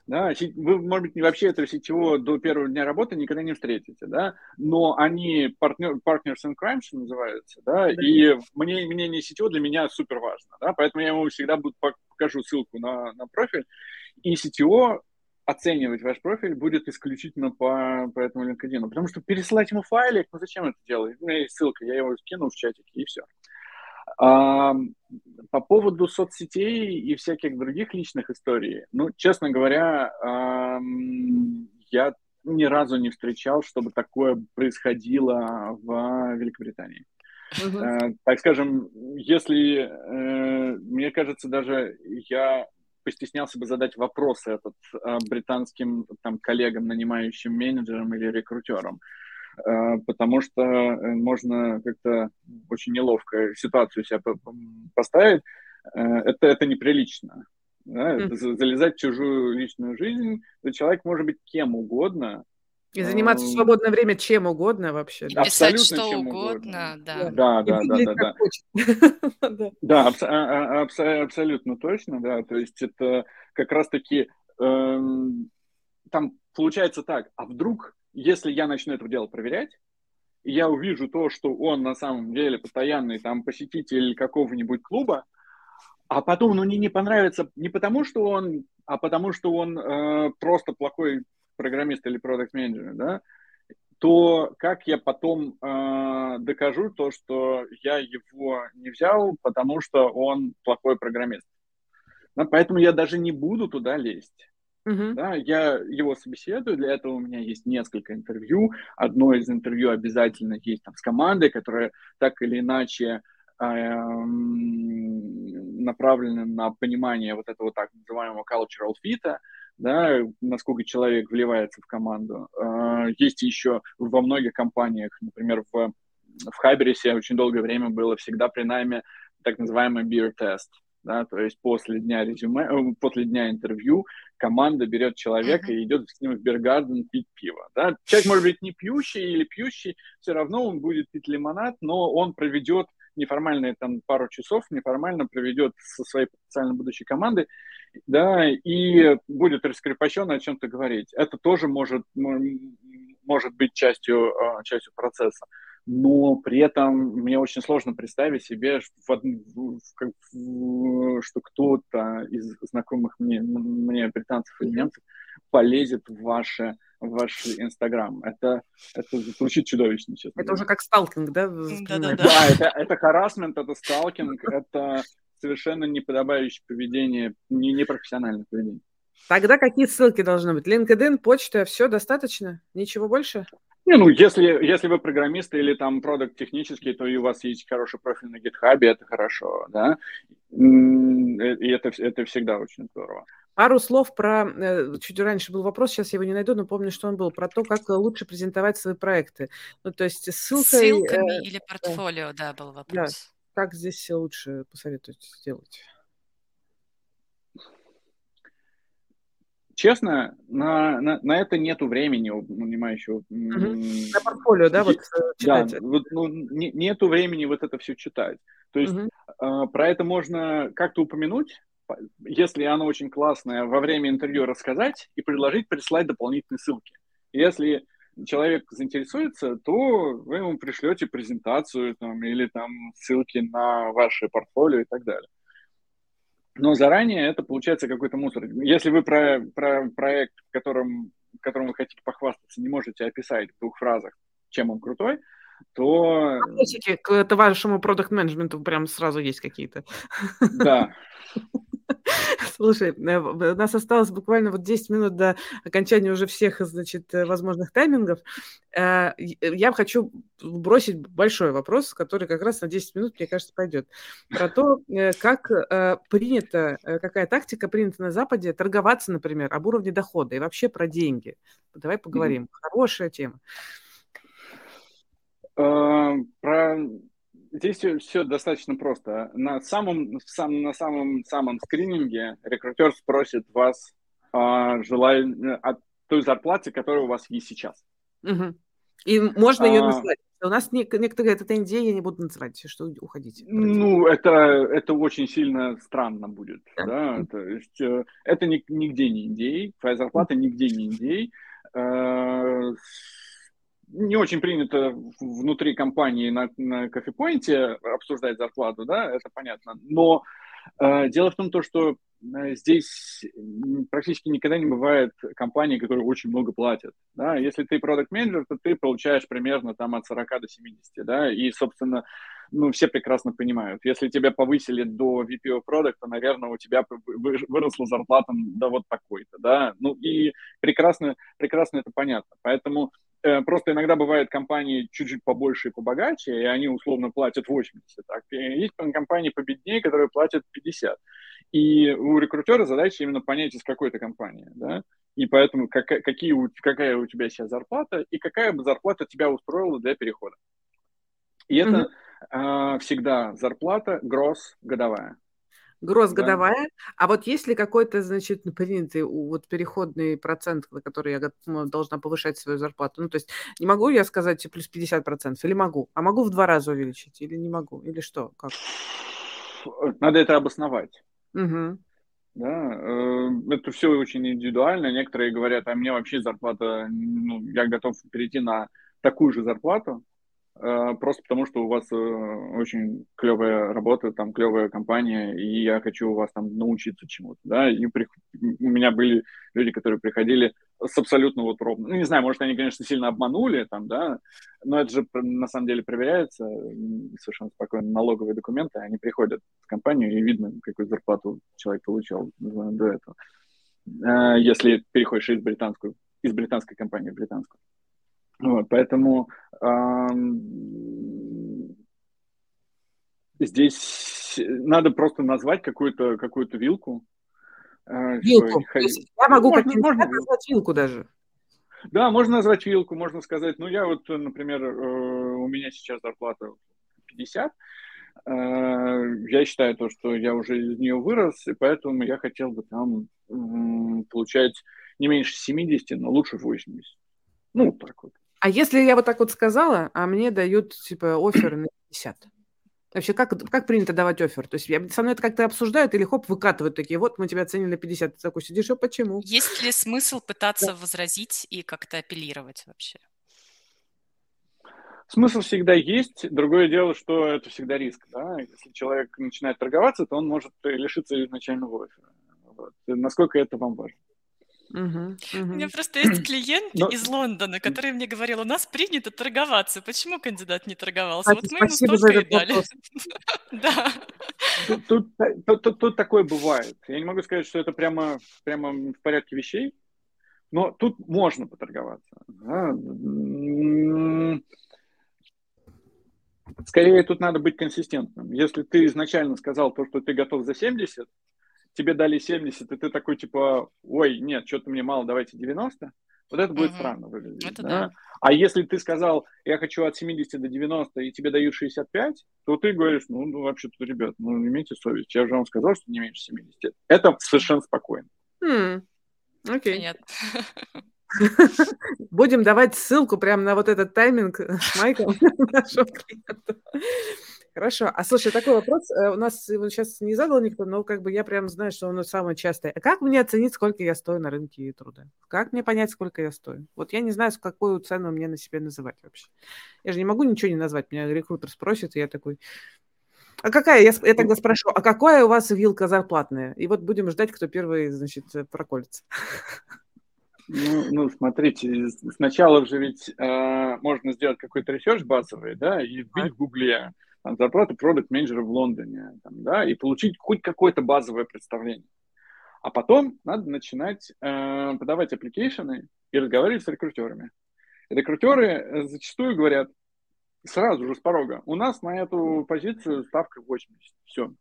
да, вы, может быть, вообще этого сетевого до первого дня работы никогда не встретите, да, но они партнер, partners in crime, что называется, да, и мне, мнение сетевого для меня супер важно, да, поэтому я ему всегда буду покажу ссылку на, на профиль, и сетево оценивать ваш профиль будет исключительно по, по этому LinkedIn, потому что пересылать ему файлик, ну зачем это делать? У меня есть ссылка, я его скину в чатике, и все. А, по поводу соцсетей и всяких других личных историй, ну, честно говоря, я ни разу не встречал, чтобы такое происходило в Великобритании. Uh-huh. Так скажем, если, э, мне кажется, даже я постеснялся бы задать вопрос этот британским там, коллегам, нанимающим менеджерам или рекрутерам. Э, потому что э, можно как-то очень неловко ситуацию себя поставить. Э, это, это неприлично. Да? Это залезать в чужую личную жизнь. Человек может быть кем угодно, и заниматься в свободное время чем угодно вообще. Да. Писать Абсолютно что угодно, угодно, да. Да, да, да, да, да. Да, а, а, абсолютно точно, да. То есть это как раз-таки эм, там получается так, а вдруг если я начну это дело проверять, я увижу то, что он на самом деле постоянный там посетитель какого-нибудь клуба, а потом ну, мне не понравится не потому, что он, а потому, что он э, просто плохой программист или продукт менеджер да, то как я потом э, докажу то, что я его не взял, потому что он плохой программист? Да, поэтому я даже не буду туда лезть. Uh-huh. Да, я его собеседую, для этого у меня есть несколько интервью. Одно из интервью обязательно есть там с командой, которая так или иначе э, направлена на понимание вот этого так называемого cultural fit, да, насколько человек вливается в команду. Э, есть еще во многих компаниях, например, в, в Хаберисе очень долгое время было всегда при найме так называемый beer test да, то есть после дня резюме, э, после дня интервью команда берет человека и идет с ним в Бергарден пить пиво, да. Человек может быть не пьющий или пьющий, все равно он будет пить лимонад, но он проведет неформальные там пару часов, неформально проведет со своей потенциально будущей командой, да, и будет раскрепощенно о чем-то говорить. Это тоже может, может быть частью, а, частью процесса. Но при этом мне очень сложно представить себе, что, что кто-то из знакомых мне, мне британцев и немцев полезет в ваше в ваш Инстаграм. Это, это звучит чудовищно, честно. Это уже как сталкинг, да? Да-да-да. Да, это, это харасмент, это сталкинг, это совершенно неподобающее поведение, не, непрофессиональное поведение. Тогда какие ссылки должны быть? LinkedIn, почта, все достаточно? Ничего больше? Не, ну, если, если вы программист или там продукт технический, то и у вас есть хороший профиль на GitHub, это хорошо, да, и это, это всегда очень здорово. Пару слов про... Э, чуть раньше был вопрос, сейчас я его не найду, но помню, что он был. Про то, как лучше презентовать свои проекты. Ну, то есть ссылкой... Ссылками э, или портфолио, да, был вопрос. Да. Как здесь лучше посоветовать сделать? Честно, на, на, на это нету времени у нанимающего. Угу. На портфолио, да, вот э, читать? Да, вот, ну, не, нету времени вот это все читать. То есть угу. э, про это можно как-то упомянуть, если оно очень классное, во время интервью рассказать и предложить прислать дополнительные ссылки. Если человек заинтересуется, то вы ему пришлете презентацию там, или там ссылки на ваше портфолио и так далее. Но заранее это получается какой-то мусор. Если вы про, про проект, которым, которым вы хотите похвастаться, не можете описать в двух фразах, чем он крутой, то... Вопросики к вашему продукт-менеджменту прям сразу есть какие-то. Да. Слушай, э, у нас осталось буквально вот 10 минут до окончания уже всех, значит, э, возможных таймингов. Э, я хочу бросить большой вопрос, который как раз на 10 минут, мне кажется, пойдет. Про то, как принято, какая тактика принята на Западе торговаться, например, об уровне дохода и вообще про деньги. Давай поговорим. Хорошая тема. Про здесь все, все достаточно просто. На самом, сам, на самом, самом скрининге рекрутер спросит вас а, желая, о той зарплате, которая у вас есть сейчас. Угу. И можно ее а, назвать. У нас не, некоторые это Индия, я не буду называть, что уходите. Ну, это, это очень сильно странно будет. Да. Да? То есть э, это ни, нигде не Индей, твоя зарплата нигде не Индей. Не очень принято внутри компании на, на кофепоинте обсуждать зарплату, да, это понятно. Но э, дело в том, то, что э, здесь практически никогда не бывает компании, которые очень много платят. Да? Если ты продукт менеджер то ты получаешь примерно там от 40 до 70, да, и, собственно, ну, все прекрасно понимают. Если тебя повысили до VP of Product, то, наверное, у тебя выросла зарплата до вот такой-то, да. Ну, и прекрасно, прекрасно это понятно. Поэтому просто иногда бывают компании чуть-чуть побольше и побогаче, и они условно платят 80. Так? И есть компании победнее, которые платят 50. И у рекрутера задача именно понять, из какой то компании, да, и поэтому как, какие, какая у тебя сейчас зарплата и какая бы зарплата тебя устроила для перехода. И это mm-hmm. э, всегда зарплата гроз годовая. Гроз да. годовая. А вот есть ли какой-то, значит, ну, принятый вот переходный процент, на который я ну, должна повышать свою зарплату? Ну, то есть не могу я сказать плюс 50% или могу? А могу в два раза увеличить или не могу? Или что? Как? Надо это обосновать. Угу. Да, э, это все очень индивидуально. Некоторые говорят, а мне вообще зарплата, ну, я готов перейти на такую же зарплату, просто потому что у вас э, очень клевая работа, там клевая компания, и я хочу у вас там научиться чему-то, да, и при... у меня были люди, которые приходили с абсолютно вот ровно, ну, не знаю, может, они, конечно, сильно обманули там, да, но это же на самом деле проверяется совершенно спокойно, налоговые документы, они приходят в компанию, и видно, какую зарплату человек получал до этого, э, если переходишь из британскую, из британской компании в британскую. Вот, поэтому здесь надо просто назвать какую-то какую вилку. Э, вилку. Что, я могу можно, можно назвать вилку даже. Да, можно назвать вилку, можно сказать, ну я вот, например, э, у меня сейчас зарплата 50, э, я считаю то, что я уже из нее вырос, и поэтому я хотел бы там получать не меньше 70, но лучше 80. Ну, так вот. А если я вот так вот сказала, а мне дают, типа, офер на 50? Вообще, как, как принято давать офер? То есть я, со мной это как-то обсуждают или хоп, выкатывают такие, вот мы тебя оценили на 50, ты такой сидишь, а почему? Есть ли смысл пытаться да. возразить и как-то апеллировать вообще? Смысл всегда есть. Другое дело, что это всегда риск. Да? Если человек начинает торговаться, то он может лишиться изначального оффера. Вот. Насколько это вам важно? Угу, У меня просто есть клиент Но... из Лондона, который мне говорил, у нас принято торговаться. Почему кандидат не торговался? Кстати, вот мы ему столько и дали. Да. Тут, тут, тут, тут такое бывает. Я не могу сказать, что это прямо, прямо в порядке вещей, но тут можно поторговаться. Да? Скорее, тут надо быть консистентным. Если ты изначально сказал то, что ты готов за 70, тебе дали 70, и ты такой, типа, ой, нет, что-то мне мало, давайте 90, вот это будет угу. странно выглядеть. Это да? Да. А если ты сказал, я хочу от 70 до 90, и тебе дают 65, то ты говоришь, ну, ну вообще-то, ребят, ну, имейте совесть, я же вам сказал, что не меньше 70. Это совершенно спокойно. Хм. Окей. Нет. Будем давать ссылку прямо на вот этот тайминг с Майком нашего клиента. Хорошо. А слушай, такой вопрос. Э, у нас его сейчас не задал никто, но как бы я прям знаю, что он самый частый. А как мне оценить, сколько я стою на рынке труда? Как мне понять, сколько я стою? Вот я не знаю, какую цену мне на себе называть вообще. Я же не могу ничего не назвать. Меня рекрутер спросит, и я такой... А какая? Я, я тогда спрошу, а какая у вас вилка зарплатная? И вот будем ждать, кто первый, значит, проколется. Ну, ну, смотрите, сначала же ведь э, можно сделать какой-то research базовый, да, и вбить в Гугле там, зарплаты product manager а в Лондоне, там, да, и получить хоть какое-то базовое представление. А потом надо начинать э, подавать application ы и разговаривать с рекрутерами. И рекрутеры э, зачастую говорят сразу же с порога, у нас на эту позицию ставка 80, все.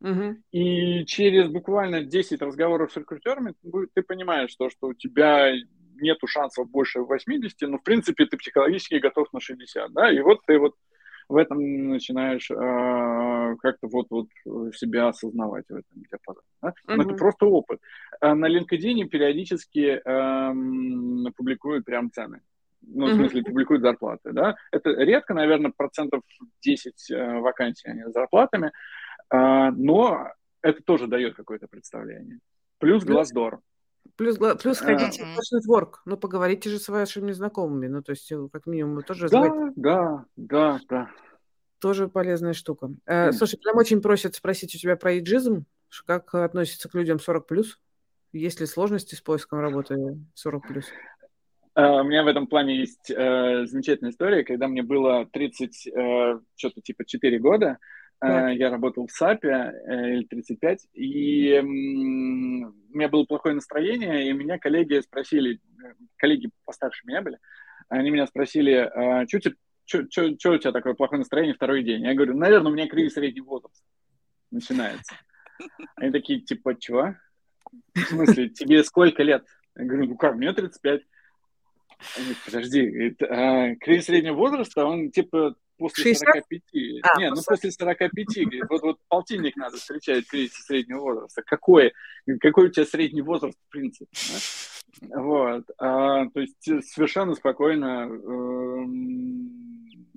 Угу. И через буквально 10 разговоров с рекрутерами ты понимаешь, то, что у тебя нету шансов больше 80, но в принципе ты психологически готов на 60, да, и вот ты вот в этом начинаешь э, как-то вот, вот себя осознавать в этом диапазоне. Да? Но mm-hmm. это просто опыт. А на LinkedIn периодически э, публикуют прям цены. Ну, в смысле, публикуют зарплаты, да. Это редко, наверное, процентов 10 э, вакансий они с зарплатами, э, но это тоже дает какое-то представление. Плюс Glassdoor. Плюс, плюс ходите в Network, ну, поговорите же с вашими знакомыми, ну, то есть, э, как минимум, тоже... Да, звать. да, да, да. Тоже полезная штука. Э, слушай, прям очень просят спросить у тебя про иджизм, как относится к людям 40+. плюс? Есть ли сложности с поиском работы 40+. плюс? Uh, у меня в этом плане есть uh, замечательная история, когда мне было 30, uh, что-то типа 4 года, Э, я работал в САПе, или 35, и у меня было плохое настроение, и меня коллеги спросили, э, коллеги постарше меня были, они меня спросили, что «А у тебя такое плохое настроение второй день? Я говорю, наверное, у меня кризис среднего возраста начинается. Они такие, типа, чего? В смысле, тебе сколько лет? Я говорю, ну как, мне 35. Они, подожди, это, а, кризис среднего возраста, он типа после 60? 45. А, Нет, ну после 45. Вот, вот полтинник надо встречать кризис среднего возраста. Какой, какой у тебя средний возраст, в принципе? Да? Вот. А, то есть совершенно спокойно. Э,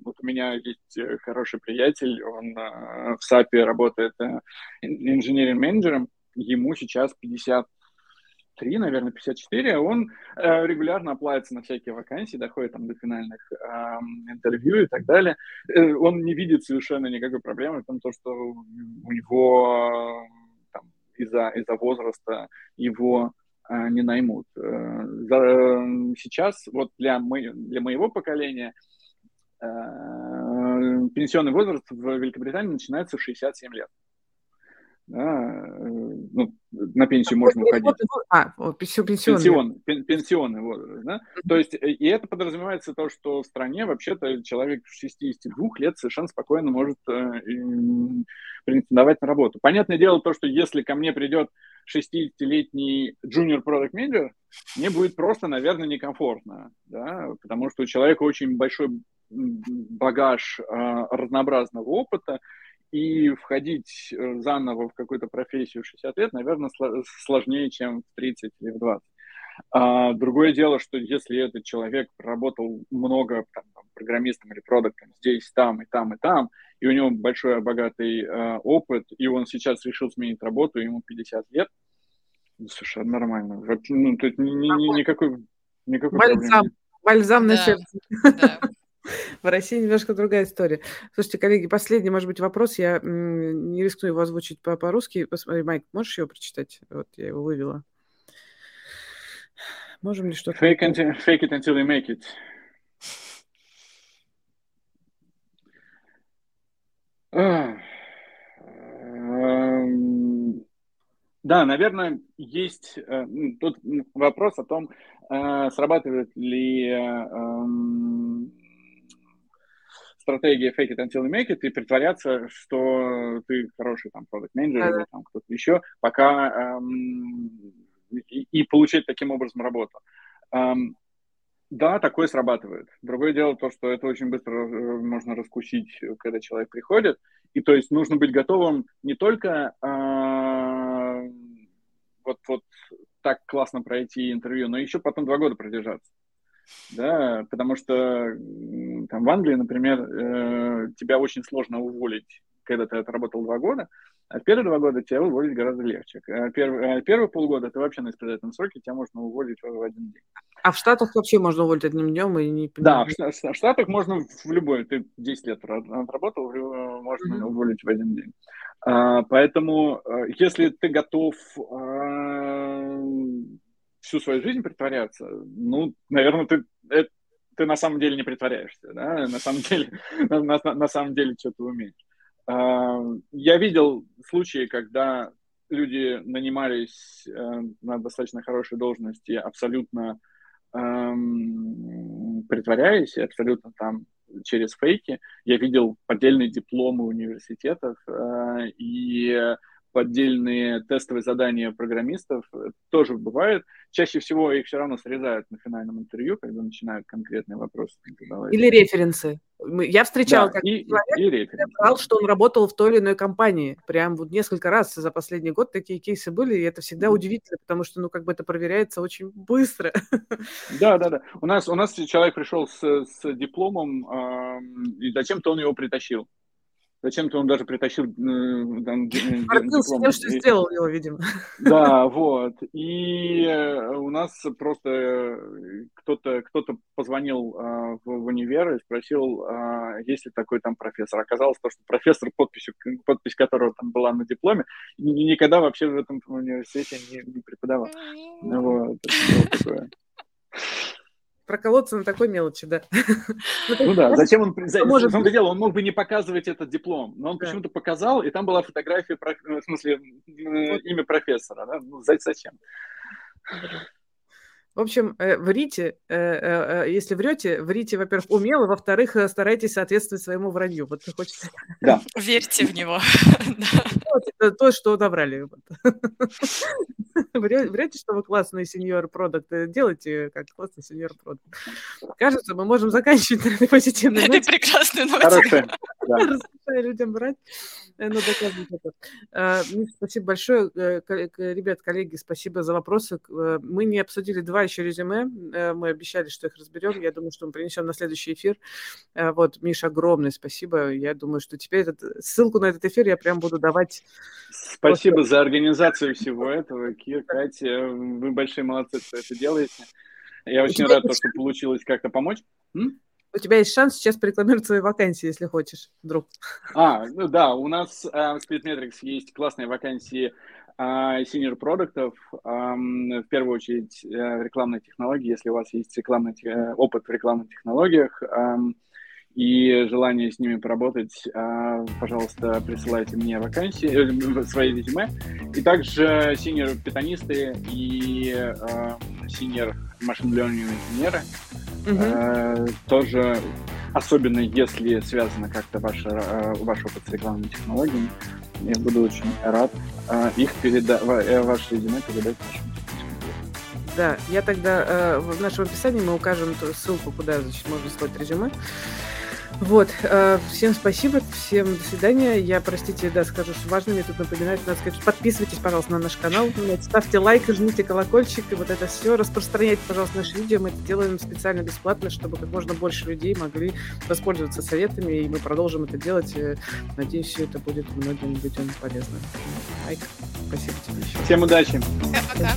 вот у меня есть хороший приятель, он э, в САПе работает э, инженерным-менеджером, ему сейчас 50 53, наверное, 54, он э, регулярно оплавится на всякие вакансии, доходит там до финальных э, интервью и так далее. Э, он не видит совершенно никакой проблемы в том, то, что у него там, из-за из возраста его э, не наймут. Э, за, э, сейчас вот для, мо- для моего поколения э, пенсионный возраст в Великобритании начинается в 67 лет да, ну, на пенсию а можно уходить. А, пенсионный. Пенсион, пен, пенсионный возраст, да? То есть, э, и это подразумевается то, что в стране вообще-то человек 62 лет совершенно спокойно может э, претендовать на работу. Понятное дело то, что если ко мне придет 60-летний junior product manager, мне будет просто, наверное, некомфортно, да, потому что у человека очень большой багаж э, разнообразного опыта, и входить э, заново в какую-то профессию в 60 лет, наверное, сложнее, чем в 30 или в 20. А другое дело, что если этот человек работал много там, программистом или продуктом здесь, там и там и там, и у него большой богатый э, опыт, и он сейчас решил сменить работу, ему 50 лет, ну, совершенно нормально. Ну, тут ни, ни, никакой, никакой Бальзам. Бальзам да. на сердце. Да. В России немножко другая история. Слушайте, коллеги, последний, может быть, вопрос. Я не рискну его озвучить по-русски. Посмотри, Майк, можешь его прочитать? Вот я его вывела. Можем ли что-то... Fake, until, fake it until you make it. Эм, да, наверное, есть э, ну, тут вопрос о том, э, срабатывает ли эм, стратегия fake it until you make it и притворяться, что ты хороший там продукт менеджер или там кто-то еще, пока эм, и, и получать таким образом работу. Эм, да, такое срабатывает. Другое дело то, что это очень быстро э, можно раскусить, когда человек приходит. И то есть нужно быть готовым не только э, вот, вот так классно пройти интервью, но еще потом два года продержаться. Да, потому что там в Англии, например, э, тебя очень сложно уволить, когда ты отработал два года, а первые два года тебя уволить гораздо легче. А первые, а первые полгода ты вообще на испытательном сроке, тебя можно уволить в один день. А в Штатах вообще можно уволить одним днем и не... Да, в, Штатах можно в любой, ты 10 лет отработал, можно mm-hmm. уволить в один день. А, поэтому, э, если ты готов а, всю свою жизнь притворяться, ну, наверное, ты, это, ты на самом деле не притворяешься, да, на самом деле, на, на, на самом деле что-то умеешь. Я видел случаи, когда люди нанимались э, на достаточно хорошей должности, абсолютно эм, притворяясь, абсолютно там через фейки. Я видел поддельные дипломы университетов э, и поддельные тестовые задания программистов тоже бывает. Чаще всего их все равно срезают на финальном интервью, когда начинают конкретные вопросы задавать. Или референсы. Я встречал да, как и, человек, и сказал, что он работал в той или иной компании. Прям вот несколько раз за последний год такие кейсы были, и это всегда удивительно, потому что, ну, как бы это проверяется очень быстро. Да, да, да. У нас, у нас человек пришел с, с дипломом, э, и зачем-то он его притащил. Зачем-то он даже притащил... Э, там, Гордился тем, что сделал его, видимо. Да, вот. И э, у нас просто э, кто-то кто позвонил а, в, в универ и спросил, а, есть ли такой там профессор. Оказалось, то, что профессор, подписью, подпись которого там была на дипломе, никогда вообще в этом университете не, не преподавал. Вот. Проколоться на такой мелочи, да. Ну, да, зачем он, в том дело, он мог бы не показывать этот диплом, но он почему-то показал, и там была фотография, в смысле, имя профессора, да, ну зачем? В общем, э, врите, э, э, если врете, врите, во-первых, умело, во-вторых, старайтесь соответствовать своему вранью. Вот хочется. Да. Верьте в него. То, что добрали. Врете, что вы классный сеньор продукт. Делайте как классный сеньор продукт. Кажется, мы можем заканчивать на этой позитивной ноте. Это прекрасная ноте. Разрешаю людям брать, доказывать это. Спасибо большое. Ребят, коллеги, спасибо за вопросы. Мы не обсудили два еще резюме. Э, мы обещали, что их разберем. Я думаю, что мы принесем на следующий эфир. Э, вот, Миша, огромное спасибо. Я думаю, что теперь этот, ссылку на этот эфир я прям буду давать. Спасибо просто... за организацию всего этого, Кир, Катя. Вы большие молодцы, что это делаете. Я очень рад, то, что получилось как-то помочь. М? У тебя есть шанс сейчас порекламировать свои вакансии, если хочешь, вдруг. А, ну да, у нас э, в Speedmetrics есть классные вакансии senior продуктов, в первую очередь э, рекламные технологии, если у вас есть рекламный, э, опыт в рекламных технологиях и желание с ними поработать, а, пожалуйста, присылайте мне вакансии, э, свои резюме. И также senior питанисты и senior машин learning инженеры mm-hmm. тоже особенно если связано как-то ваш, ваш опыт с рекламными технологиями, я буду очень рад э, их передать, э, ваше резюме передать нашим да, я тогда э, в нашем описании мы укажем ссылку, куда значит, можно слать резюме. Вот, э, всем спасибо, всем до свидания. Я, простите, да, скажу, что важно мне тут напоминать, надо сказать, подписывайтесь, пожалуйста, на наш канал, ставьте лайк, жмите колокольчик, и вот это все, распространяйте, пожалуйста, наши видео, мы это делаем специально бесплатно, чтобы как можно больше людей могли воспользоваться советами, и мы продолжим это делать. Э, надеюсь, все это будет многим людям полезно. Лайк, спасибо тебе еще. Всем удачи. Пока-пока.